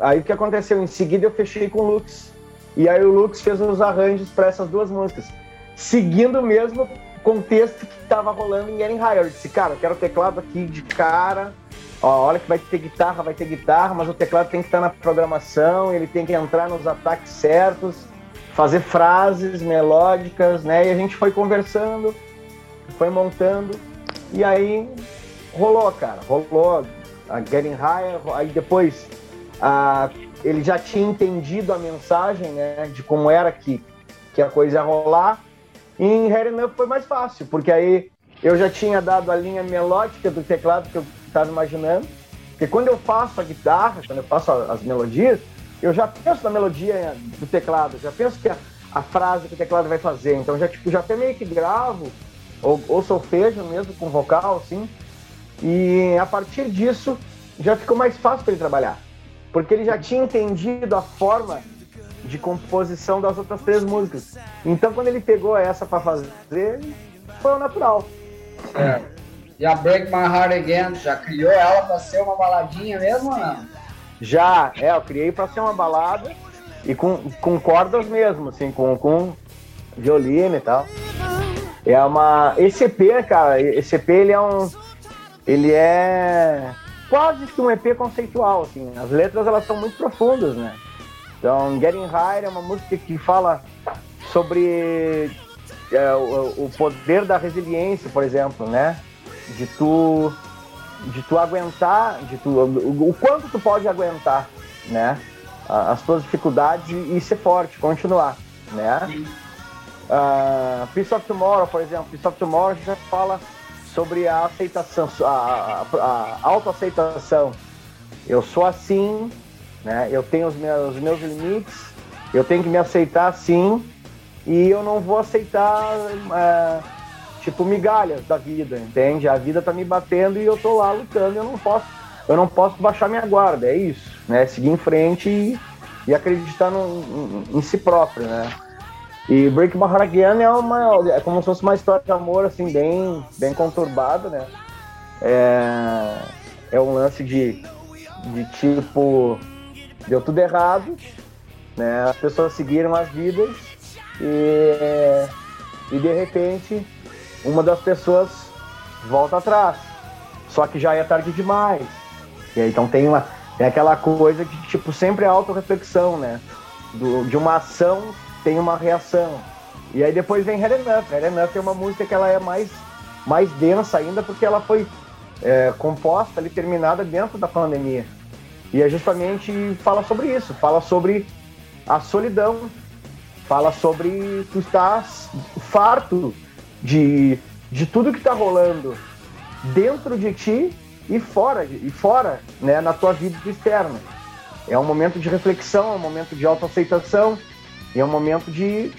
aí o que aconteceu? Em seguida eu fechei com o Lux. E aí o Lux fez os arranjos para essas duas músicas, seguindo o mesmo contexto que estava rolando em Getting Higher. Eu disse, cara, eu quero teclado aqui de cara. Ó, olha que vai ter guitarra, vai ter guitarra, mas o teclado tem que estar na programação, ele tem que entrar nos ataques certos, fazer frases melódicas, né? E a gente foi conversando, foi montando, e aí rolou, cara, rolou a Getting Higher, aí depois a, ele já tinha entendido a mensagem, né, de como era que, que a coisa ia rolar, e em Head Enough foi mais fácil, porque aí eu já tinha dado a linha melódica do teclado que eu estava imaginando, porque quando eu faço a guitarra, quando eu faço as melodias, eu já penso na melodia do teclado, já penso que a, a frase que o teclado vai fazer, então já tipo já até meio que gravo ou, ou solfejo mesmo com vocal, assim. E a partir disso já ficou mais fácil para ele trabalhar, porque ele já tinha entendido a forma de composição das outras três músicas. Então quando ele pegou essa para fazer, foi o natural. É. A Break My Heart Again, já criou ela para ser uma baladinha mesmo ou? Já, é, eu criei para ser uma balada e com, com cordas mesmo, assim, com, com violino e tal. É uma. Esse EP, cara, esse EP ele é um. Ele é quase que um EP conceitual, assim. As letras elas são muito profundas, né? Então, Getting Higher é uma música que fala sobre é, o, o, poder da resiliência, por exemplo, né? De tu, de tu aguentar, de tu, o, quanto tu pode aguentar, né? As tuas dificuldades e ser forte, continuar, né? Sim. Uh, Peace of Tomorrow, por exemplo, Peace of Tomorrow já fala sobre a aceitação, a, a, a autoaceitação. Eu sou assim, né? Eu tenho os meus, os meus limites, eu tenho que me aceitar assim e eu não vou aceitar uh, tipo migalhas da vida, entende? A vida tá me batendo e eu tô lá lutando, eu não posso, eu não posso baixar minha guarda, é isso, né? Seguir em frente e, e acreditar no, em, em si próprio, né? E Break My Heart Again é, uma, é como se fosse uma história de amor, assim, bem, bem conturbada, né? É, é um lance de, de tipo, deu tudo errado, né? As pessoas seguiram as vidas e, e de repente uma das pessoas volta atrás. Só que já é tarde demais. E aí, então tem uma tem aquela coisa que tipo sempre é autorreflexão, né? Do, de uma ação tem uma reação. E aí depois vem Head Enough. Head Enough é uma música que ela é mais, mais densa ainda porque ela foi é, composta ali, terminada dentro da pandemia. E é justamente fala sobre isso, fala sobre a solidão, fala sobre tu estás farto de, de tudo que está rolando dentro de ti e fora, e fora, né, na tua vida externa. É um momento de reflexão, é um momento de autoaceitação, e é um momento de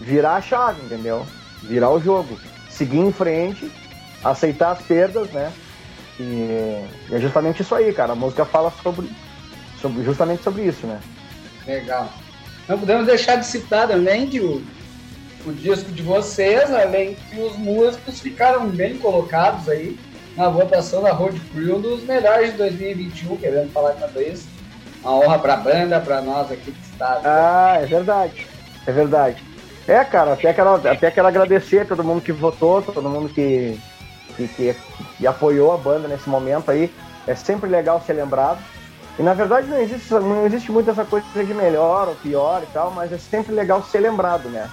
virar a chave, entendeu? Virar o jogo. Seguir em frente, aceitar as perdas, né? E, e é justamente isso aí, cara. A música fala sobre, sobre justamente sobre isso, né? Legal. Não podemos deixar de citar também, Diogo, o disco de vocês, além que os músicos ficaram bem colocados aí na votação da Road Crew dos melhores de 2021, querendo falar com isso. Uma honra pra banda, pra nós aqui do estado. Ah, é verdade. É verdade. É, cara, até quero, até quero agradecer a todo mundo que votou, todo mundo que, que, que, que apoiou a banda nesse momento aí. É sempre legal ser lembrado. E na verdade não existe, não existe muito essa coisa de melhor ou pior e tal, mas é sempre legal ser lembrado, né?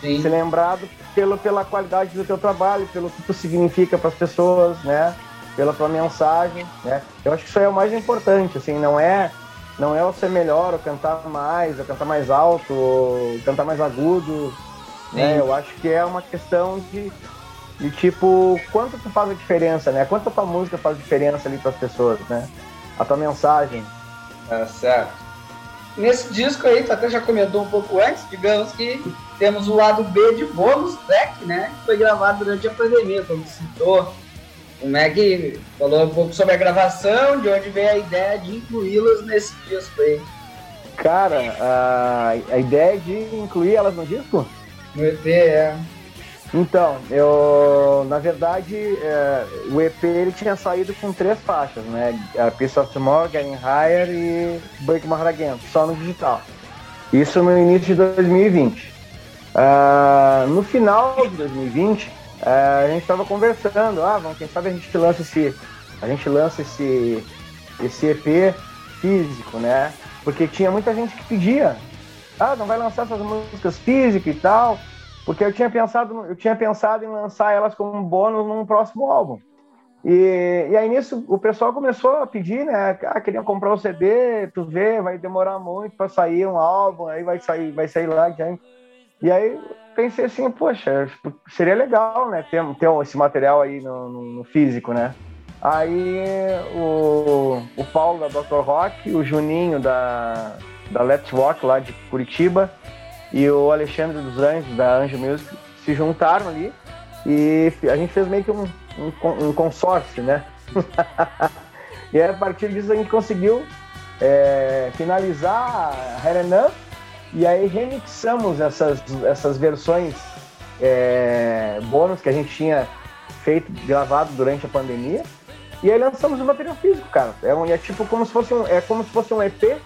Sim. Ser lembrado pelo, pela qualidade do teu trabalho, pelo que tu significa para as pessoas, né? Pela tua mensagem, né? Eu acho que isso é o mais importante, assim, não é não é o ser melhor, ou cantar mais, ou cantar mais alto, ou cantar mais agudo, né? Eu acho que é uma questão de, de tipo, quanto tu faz a diferença, né? Quanto a tua música faz diferença ali para as pessoas, né? A tua mensagem. É certo. Nesse disco aí, tu até já comentou um pouco antes, digamos que temos o lado B de bônus track, né? Que foi gravado durante a pandemia, como citou. O Meg falou um pouco sobre a gravação, de onde veio a ideia de incluí-las nesse disco aí. Cara, a, a ideia de incluir elas no disco? No EP, é. Então, eu, na verdade, é, o EP ele tinha saído com três faixas, né? A Piece of Tomorrow, Getting Higher e Break My Heart Again, só no digital. Isso no início de 2020. Uh, ah, no final de 2020, uh, a gente estava conversando, ah, vamos, quem sabe a gente lança esse, a gente lança esse, esse EP físico, né? Porque tinha muita gente que pedia, ah, não vai lançar essas músicas físicas e tal. Porque eu tinha pensado, eu tinha pensado em lançar elas como bônus num próximo álbum. E, e aí nisso o pessoal começou a pedir, né? Ah, queriam comprar o CD, tu vê, vai demorar muito para sair um álbum, aí vai sair, vai sair lá. E aí pensei assim, poxa, seria legal, né? Ter, ter esse material aí no, no, no físico, né? Aí o, o Paulo da Dr. Rock, o Juninho da, da Let's Rock lá de Curitiba, e o Alexandre dos Anjos, da Anjo Music, se juntaram ali e a gente fez meio que um, um, um consórcio, né? e a partir disso a gente conseguiu é, finalizar a Herenan e aí remixamos essas, essas versões é, bônus que a gente tinha feito, gravado durante a pandemia. E aí lançamos o material físico, cara. É, um, é tipo como se fosse um, é como se fosse um EP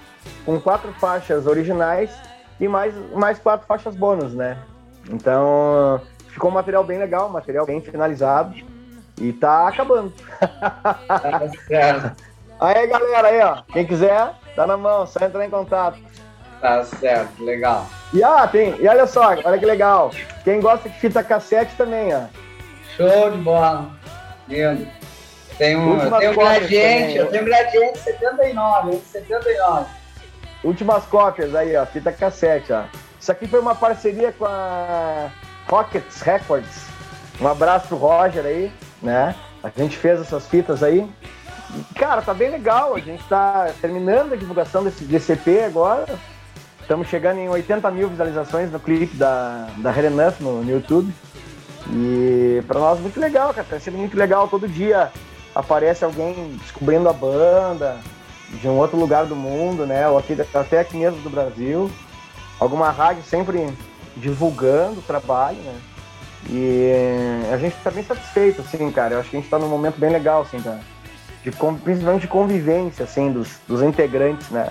com quatro faixas originais e mais, mais quatro faixas bônus, né? Então, ficou um material bem legal, um material bem finalizado e tá acabando. Tá aí, galera, aí, ó, quem quiser, tá na mão, só entrar em contato. Tá certo, legal. E ah, tem, e olha só, olha que legal. Quem gosta de fita cassete também, ó. Show de bola. Lindo. Tem um, tem um gradiente, eu tenho um gradiente 79, 79. Últimas cópias aí, ó, fita cassete, ó. Isso aqui foi uma parceria com a Rockets Records. Um abraço pro Roger aí, né? A gente fez essas fitas aí. Cara, tá bem legal. A gente tá terminando a divulgação desse, EP agora. Estamos chegando em 80 mil visualizações no clipe da, da Renenuff no, no YouTube. E para nós muito legal, cara. Tá sendo muito legal. Todo dia aparece alguém descobrindo a banda, de um outro lugar do mundo, né? Ou aqui, até aqui mesmo do Brasil. Alguma rádio sempre divulgando o trabalho, né? E a gente está bem satisfeito, assim, cara. Eu acho que a gente está num momento bem legal, assim. De, principalmente de convivência, assim, dos, dos integrantes, né?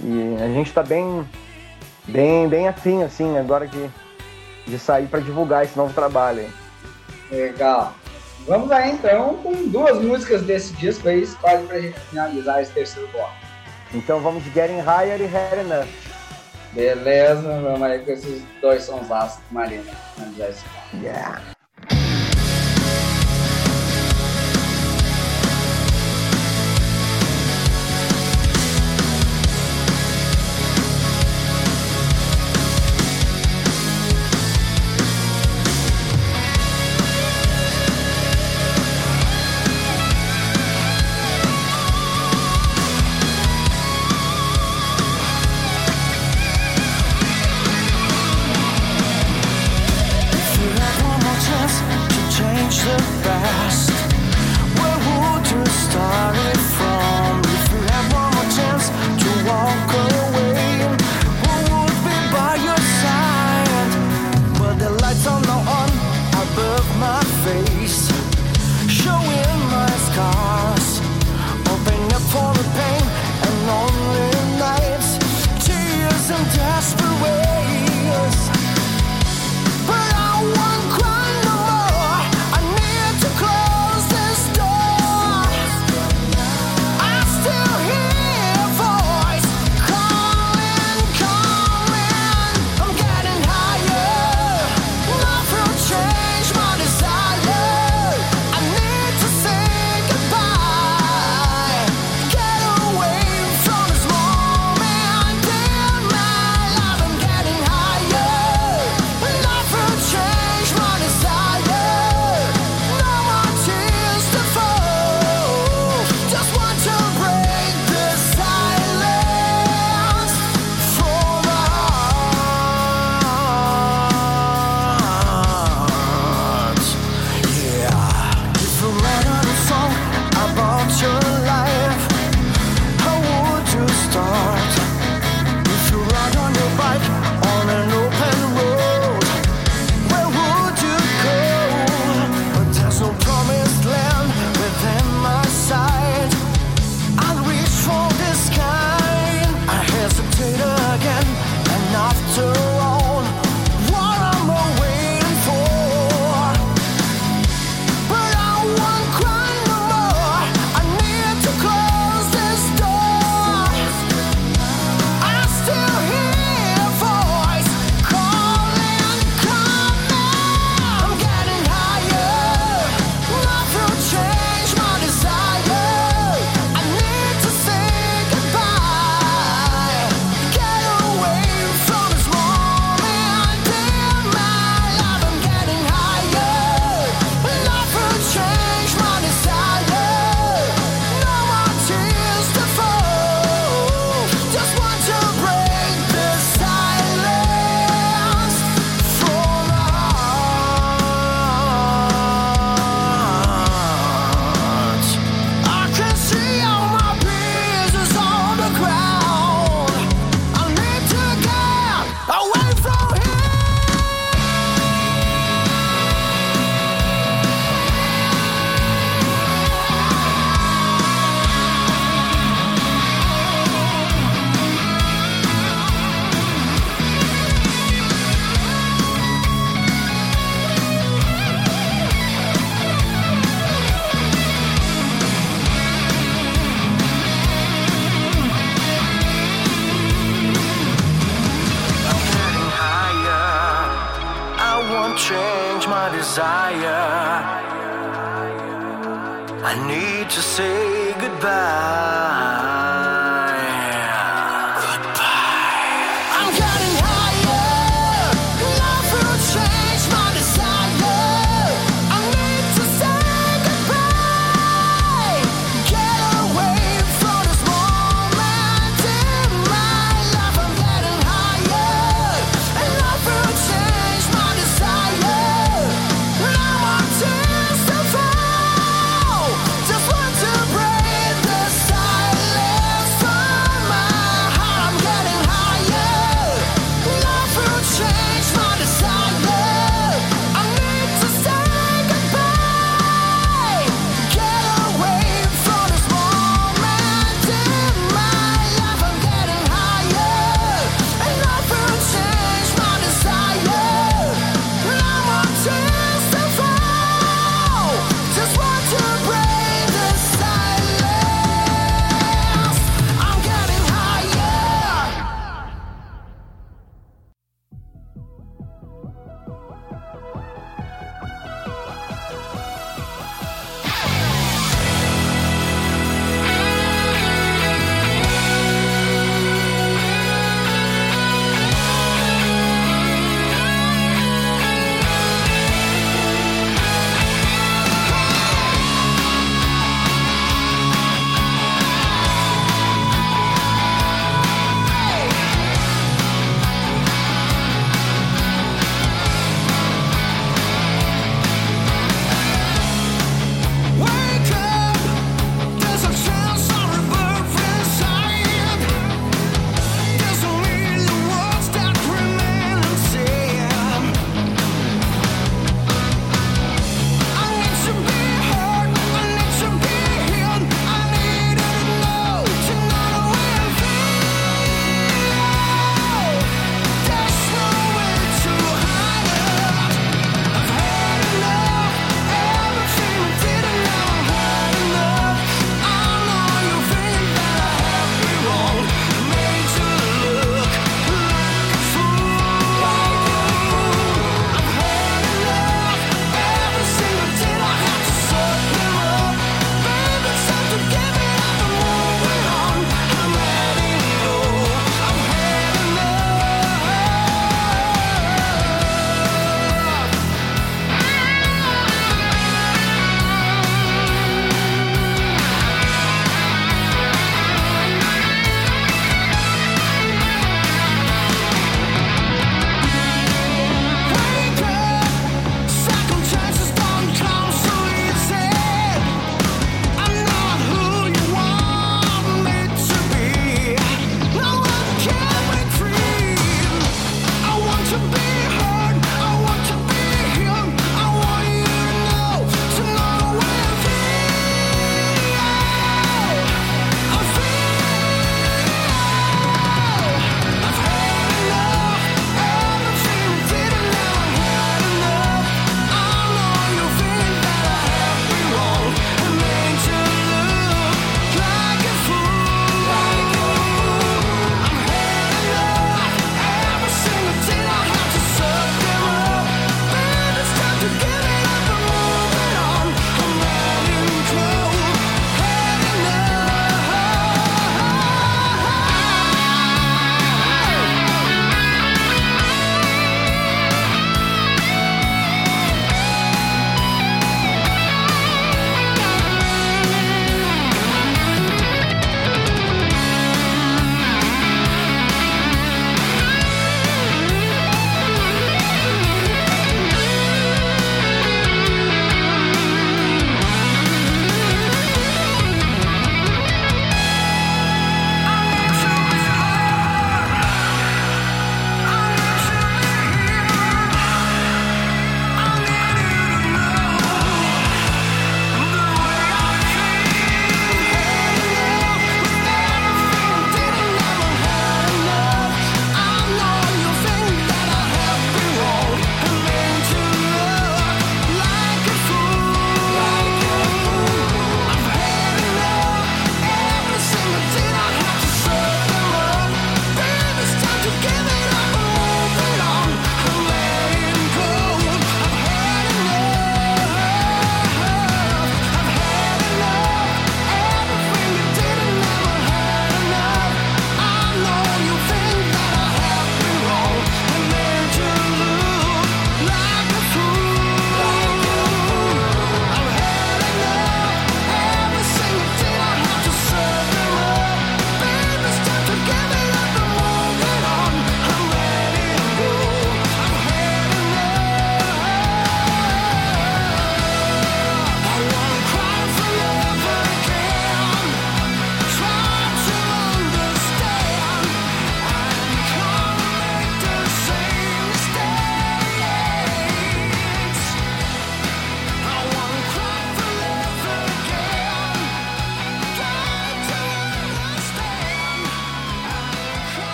E a gente está bem, bem, bem afim, assim, agora de, de sair para divulgar esse novo trabalho. Legal. Vamos lá então com duas músicas desse disco aí, escolhe pra gente finalizar esse terceiro bloco. Então vamos de Getting Higher e Higher Enough. Beleza, vamos aí com esses dois sons Marina. Finalizar esse bloco. Yeah.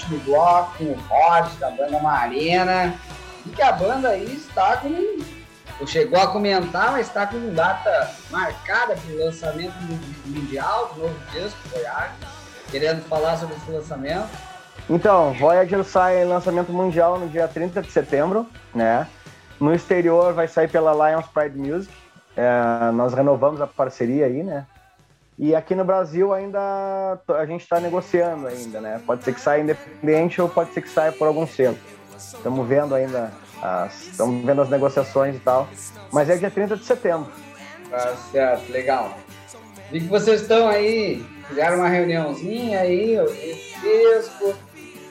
Último bloco o Rod da banda Marina. E que a banda aí está com. Chegou a comentar, mas está com data marcada para o lançamento mundial do novo disco, Voyage. Querendo falar sobre esse lançamento. Então, Voyager sai lançamento mundial no dia 30 de setembro, né? No exterior vai sair pela Lions Pride Music. É, nós renovamos a parceria aí, né? E aqui no Brasil ainda a gente está negociando ainda, né? Pode ser que saia independente ou pode ser que saia por algum selo. Estamos vendo ainda, estamos vendo as negociações e tal. Mas é dia 30 de setembro. Tá certo, legal. Vi que vocês estão aí, fizeram uma reuniãozinha aí, o disco,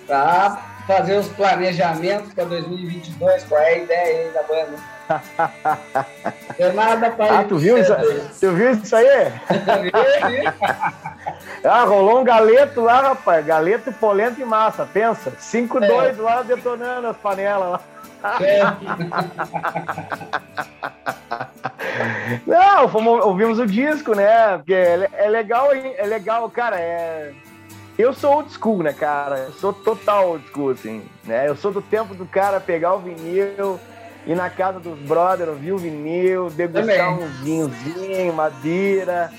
para fazer os planejamentos para 2022. Qual é a ideia aí da banda? Tem nada pra ah, tu viu, isso, tu viu isso aí? ah, rolou um galeto lá, rapaz. Galeto, polenta e massa. Pensa. 5-2 é. lá detonando as panelas lá. É. Não, fomos, ouvimos o disco, né? Porque é, é legal, é legal, cara. É... Eu sou old school, né, cara? Eu sou total old school, assim, né? Eu sou do tempo do cara pegar o vinil, ir na casa dos brothers, ouvir o vinil, degustar um vinhozinho, madeira.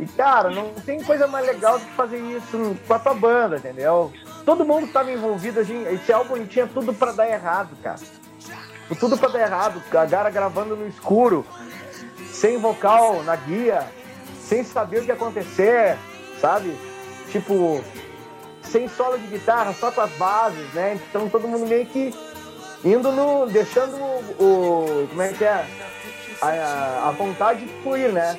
E, cara, não tem coisa mais legal do que fazer isso com a tua banda, entendeu? Todo mundo estava envolvido, esse álbum tinha tudo para dar errado, cara. Tudo para dar errado. A cara gravando no escuro, sem vocal na guia, sem saber o que ia acontecer, sabe? Tipo, sem solo de guitarra, só com as bases, né? Então todo mundo meio que indo no. deixando o. como é que é? A, a vontade de fluir, né?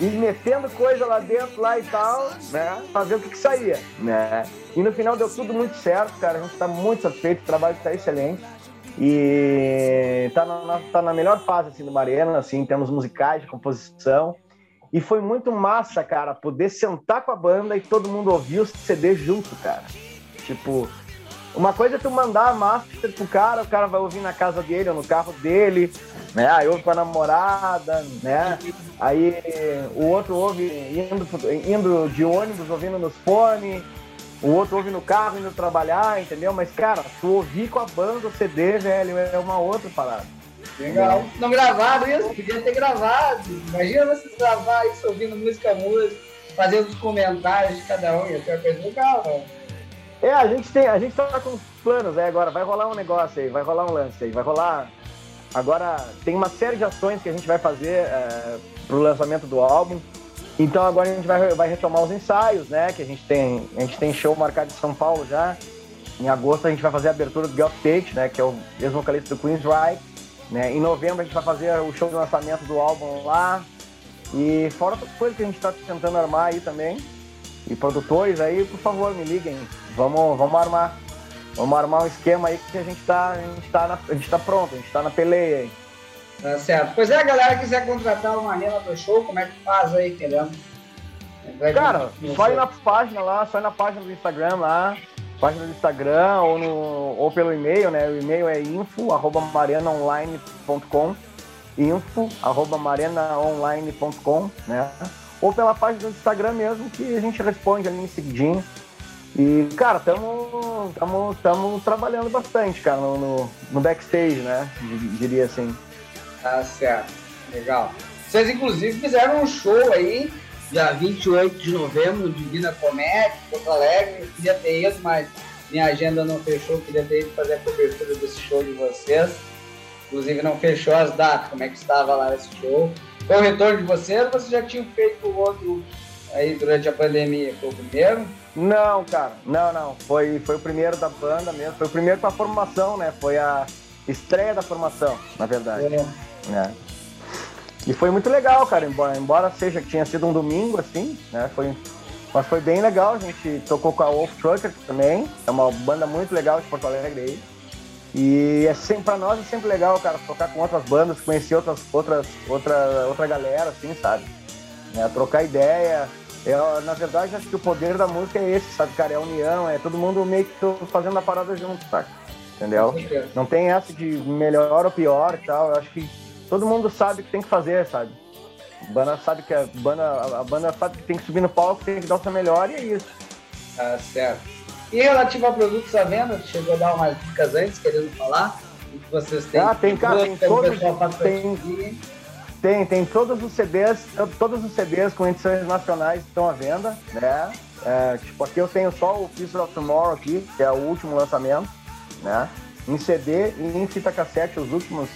E metendo coisa lá dentro, lá e tal, né? Fazer o que, que saía, né? E no final deu tudo muito certo, cara. A gente está muito satisfeito, o trabalho está excelente. E tá na, tá na melhor fase assim, do Mariana, assim, em termos musicais, de composição. E foi muito massa, cara, poder sentar com a banda e todo mundo ouvir o CD junto, cara. Tipo, uma coisa é tu mandar a master pro cara, o cara vai ouvir na casa dele ou no carro dele, né? Aí ouve com a namorada, né? Aí o outro ouve indo, indo de ônibus, ouvindo nos fones, o outro ouve no carro indo trabalhar, entendeu? Mas, cara, tu ouvir com a banda o CD, velho, é uma outra parada. Legal. Não gravaram isso, podia ter gravado. Imagina você gravar isso ouvindo música música, fazendo os comentários de cada um, ia ser uma coisa legal, né? É, a gente tem, a gente tá com planos aí agora, vai rolar um negócio aí, vai rolar um lance aí, vai rolar. Agora tem uma série de ações que a gente vai fazer é, pro lançamento do álbum. Então agora a gente vai, vai retomar os ensaios, né? Que a gente tem, a gente tem show marcado em São Paulo já. Em agosto a gente vai fazer a abertura do Get Tate, né? Que é o ex-vocalista do Queen's Right. Né? Em novembro a gente vai fazer o show de lançamento do álbum lá. E fora outras coisas que a gente está tentando armar aí também. E produtores aí, por favor, me liguem. Vamos, vamos armar. Vamos armar um esquema aí que a gente tá, a gente tá, na, a gente tá pronto, a gente tá na peleia aí. Tá certo. Pois é, a galera quiser contratar uma arena do show, como é que faz aí, querendo? Cara, só ir na página lá, só na página do Instagram lá, página do Instagram ou, no, ou pelo e-mail, né? O e-mail é info arroba marianaonline.com info arroba marianaonline.com, né? Ou pela página do Instagram mesmo, que a gente responde ali em seguidinho. E, cara, estamos tamo, tamo trabalhando bastante, cara, no, no, no, backstage, né? Diria assim. Tá certo. Legal. Vocês, inclusive, fizeram um show aí, dia 28 de novembro, no Divina Comédia, Porto Alegre. Eu queria ter ido, mas minha agenda não fechou. Eu queria ter ido fazer a cobertura desse show de vocês. Inclusive, não fechou as datas. Como é que estava lá esse show? Foi o retorno de vocês ou vocês já tinham feito o outro aí durante a pandemia? Foi o primeiro? Não, cara, não, não. Foi, foi o primeiro da banda mesmo. Foi o primeiro com a formação, né? Foi a estreia da formação, na verdade. É. é. E foi muito legal, cara. Embora, embora seja que tinha sido um domingo, assim, né? Foi, mas foi bem legal. A gente tocou com a Wolf Trucker também. É uma banda muito legal de Porto Alegre aí. E é sempre, pra nós é sempre legal, cara, tocar com outras bandas, conhecer outras, outras, outra, outra galera, assim, sabe? É, trocar ideia, eu, na verdade, acho que o poder da música é esse, sabe, cara? É a união, é todo mundo meio que fazendo a parada junto, sabe? Entendeu? Não tem essa de melhor ou pior e tal. Eu acho que todo mundo sabe o que tem que fazer, sabe? A banda sabe que a banda, a banda sabe que tem que subir no palco, tem que dar o seu melhor e é isso. Tá certo. E relativo a produtos à venda, chegou a dar umas dicas antes, querendo falar? O que vocês têm? Ah, tem, cara, tem todos, tem, tem, tem todos os CDs, todos os CDs com edições nacionais estão à venda, né? É, tipo, aqui eu tenho só o Piece of Tomorrow aqui, que é o último lançamento, né? Em CD e em fita cassete, os últimos,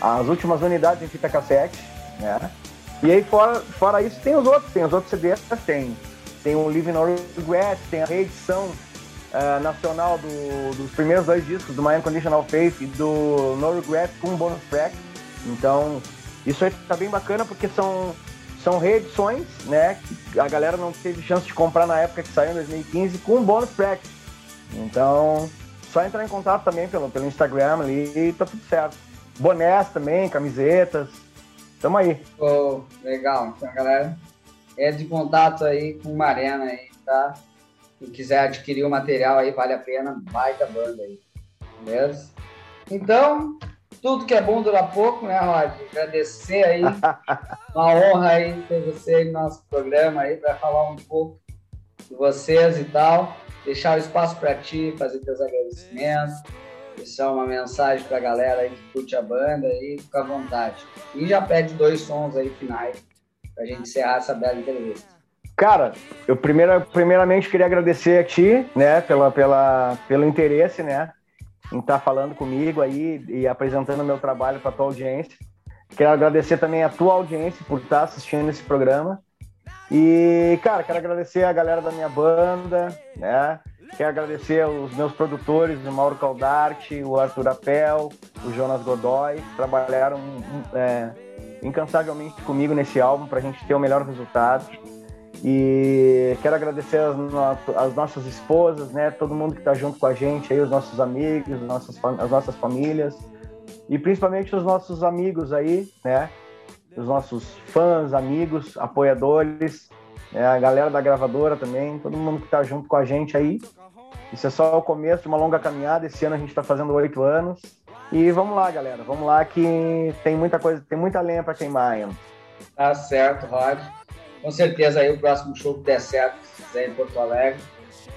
as últimas unidades em fita cassete, né? E aí, fora, fora isso, tem os outros, tem os outros CDs, tem, tem o Living No Regret, tem a reedição uh, nacional do, dos primeiros dois discos, do My Unconditional Faith e do No Regret com bonus track. Então, isso aí tá bem bacana porque são, são reedições, né? Que a galera não teve chance de comprar na época que saiu em 2015 com bônus track. Então, só entrar em contato também pelo, pelo Instagram ali e tá tudo certo. Bonés também, camisetas. Tamo aí. Oh, legal. Então, galera, é de contato aí com o Marena aí, tá? Quem quiser adquirir o material aí, vale a pena. Baita banda aí. Beleza? Então, tudo que é bom dura pouco, né, Rod? Agradecer aí. Uma honra aí ter você aí no nosso programa aí para falar um pouco de vocês e tal. Deixar o espaço para ti, fazer teus agradecimentos, deixar uma mensagem para a galera aí que curte a banda aí, fica à vontade. E já pede dois sons aí finais para a gente encerrar essa bela entrevista. Cara, eu primeira, primeiramente queria agradecer a ti, né, pela, pela, pelo interesse, né, em estar tá falando comigo aí e apresentando meu trabalho para a tua audiência. Quero agradecer também a tua audiência por estar tá assistindo esse programa. E, cara, quero agradecer a galera da minha banda, né? Quero agradecer os meus produtores, o Mauro Caldarte, o Arthur Apel, o Jonas Godoy, que trabalharam é, incansavelmente comigo nesse álbum para a gente ter o melhor resultado. E quero agradecer as, as, nossas esposas, né? Todo mundo que está junto com a gente, aí, os nossos amigos, as nossas, as nossas famílias e principalmente os nossos amigos aí, né? Os nossos fãs, amigos, apoiadores, né? a galera da gravadora também, todo mundo que está junto com a gente aí. Isso é só o começo de uma longa caminhada. Esse ano a gente está fazendo oito anos. E vamos lá, galera. Vamos lá que tem muita coisa, tem muita lenha para queimar ainda. Tá certo, Rod com certeza aí o próximo show que der certo, se em Porto Alegre,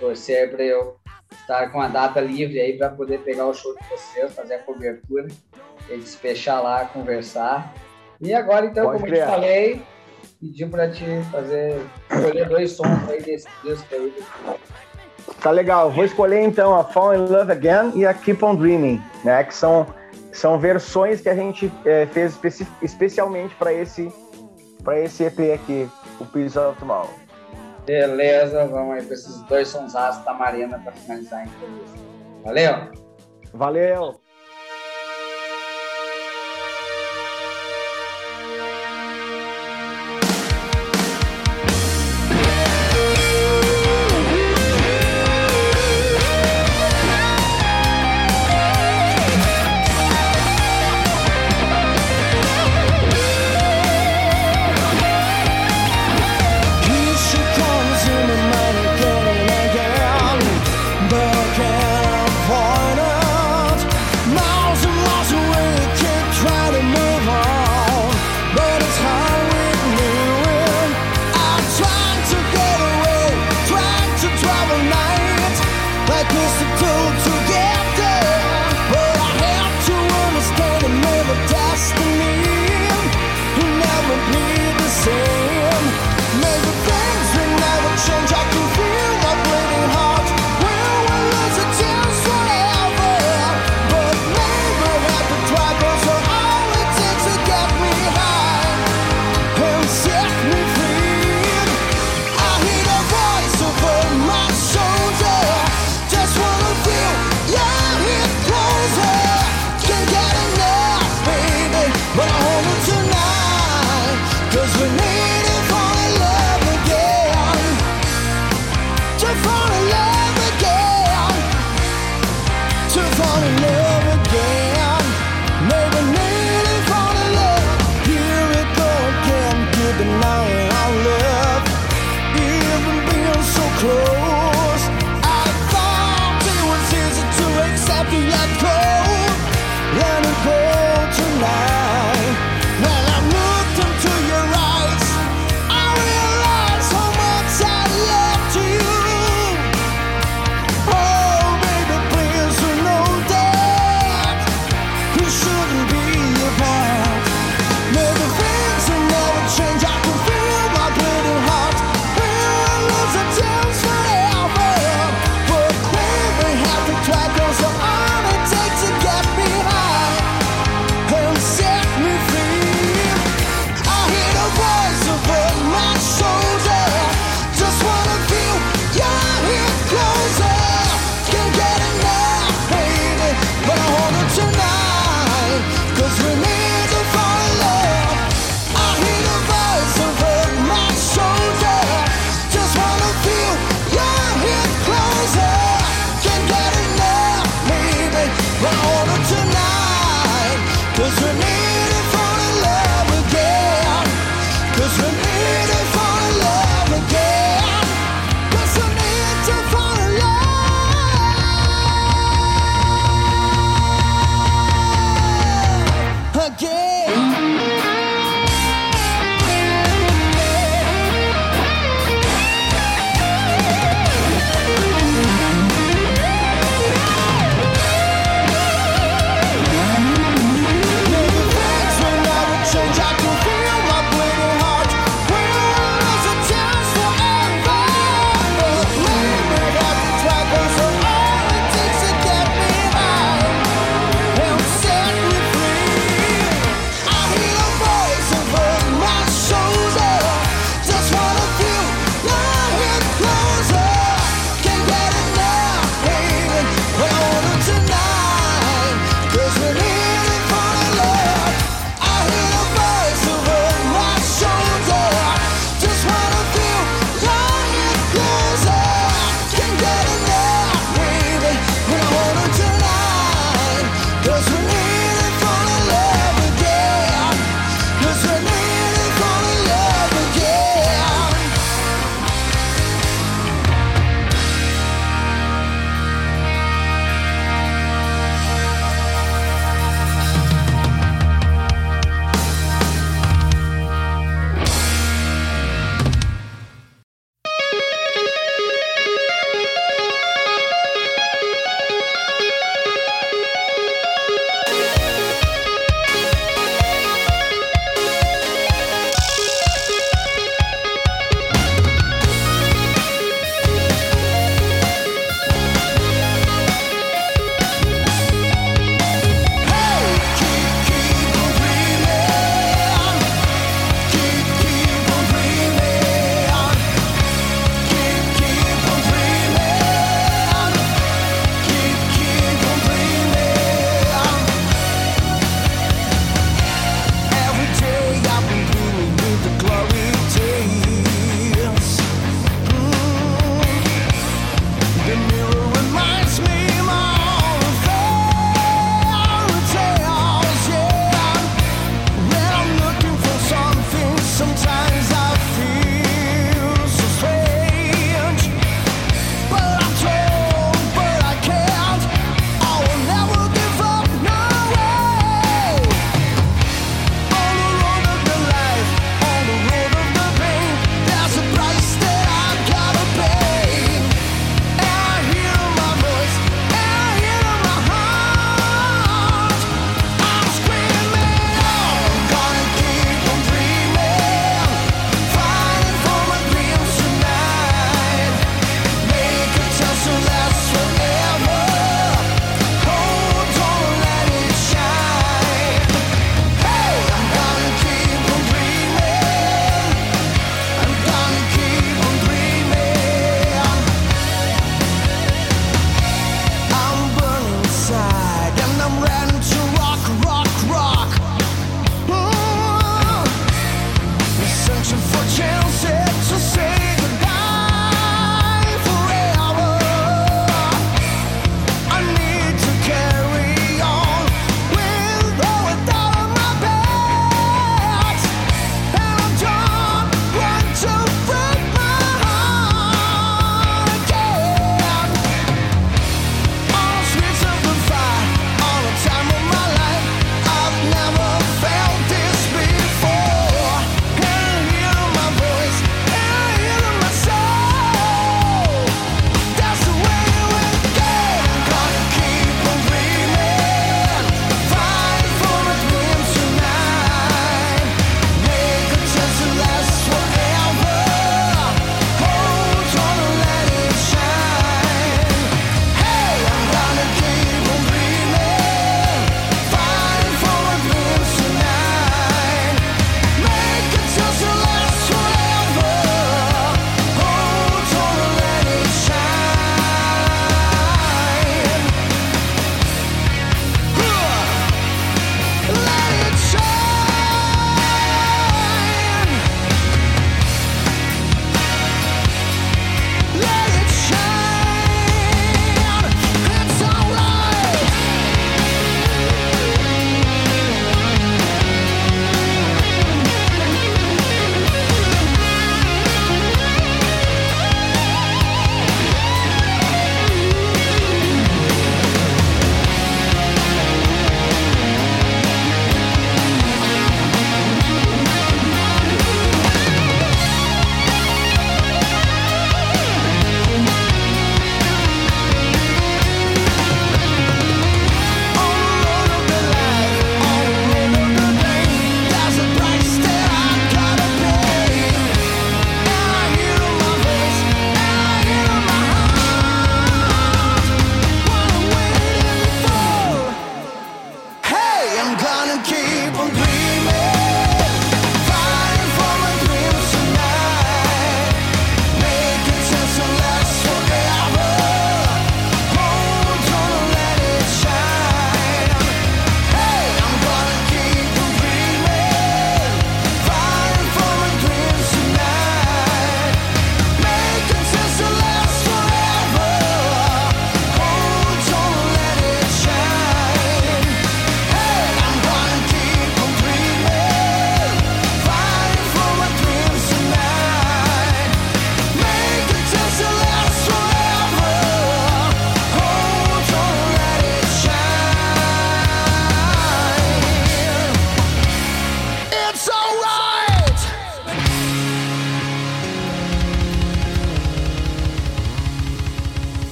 torcer para eu estar com a data livre aí para poder pegar o show de vocês, fazer a cobertura, eles fechar lá, conversar. E agora, então, Pode como criar. eu te falei, pedi para te fazer, escolher dois sons aí desse disco aí. Tá legal, vou escolher então a Fall in Love Again e a Keep on Dreaming, né? Que são, são versões que a gente é, fez especi especialmente para esse, esse EP aqui o Piece of Tomorrow. Beleza, vamos aí com esses dois sonsaços da Marina para finalizar a entrevista. Valeu! Valeu!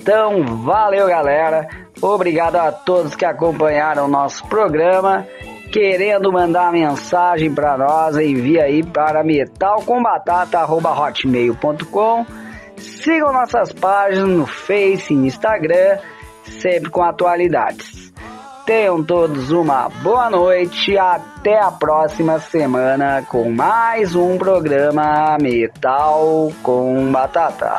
Então, valeu galera. Obrigado a todos que acompanharam o nosso programa. Querendo mandar mensagem para nós, envia aí para metalcombatata.hotmail.com Sigam nossas páginas no Face e Instagram, sempre com atualidades. Tenham todos uma boa noite até a próxima semana com mais um programa Metal com Batata.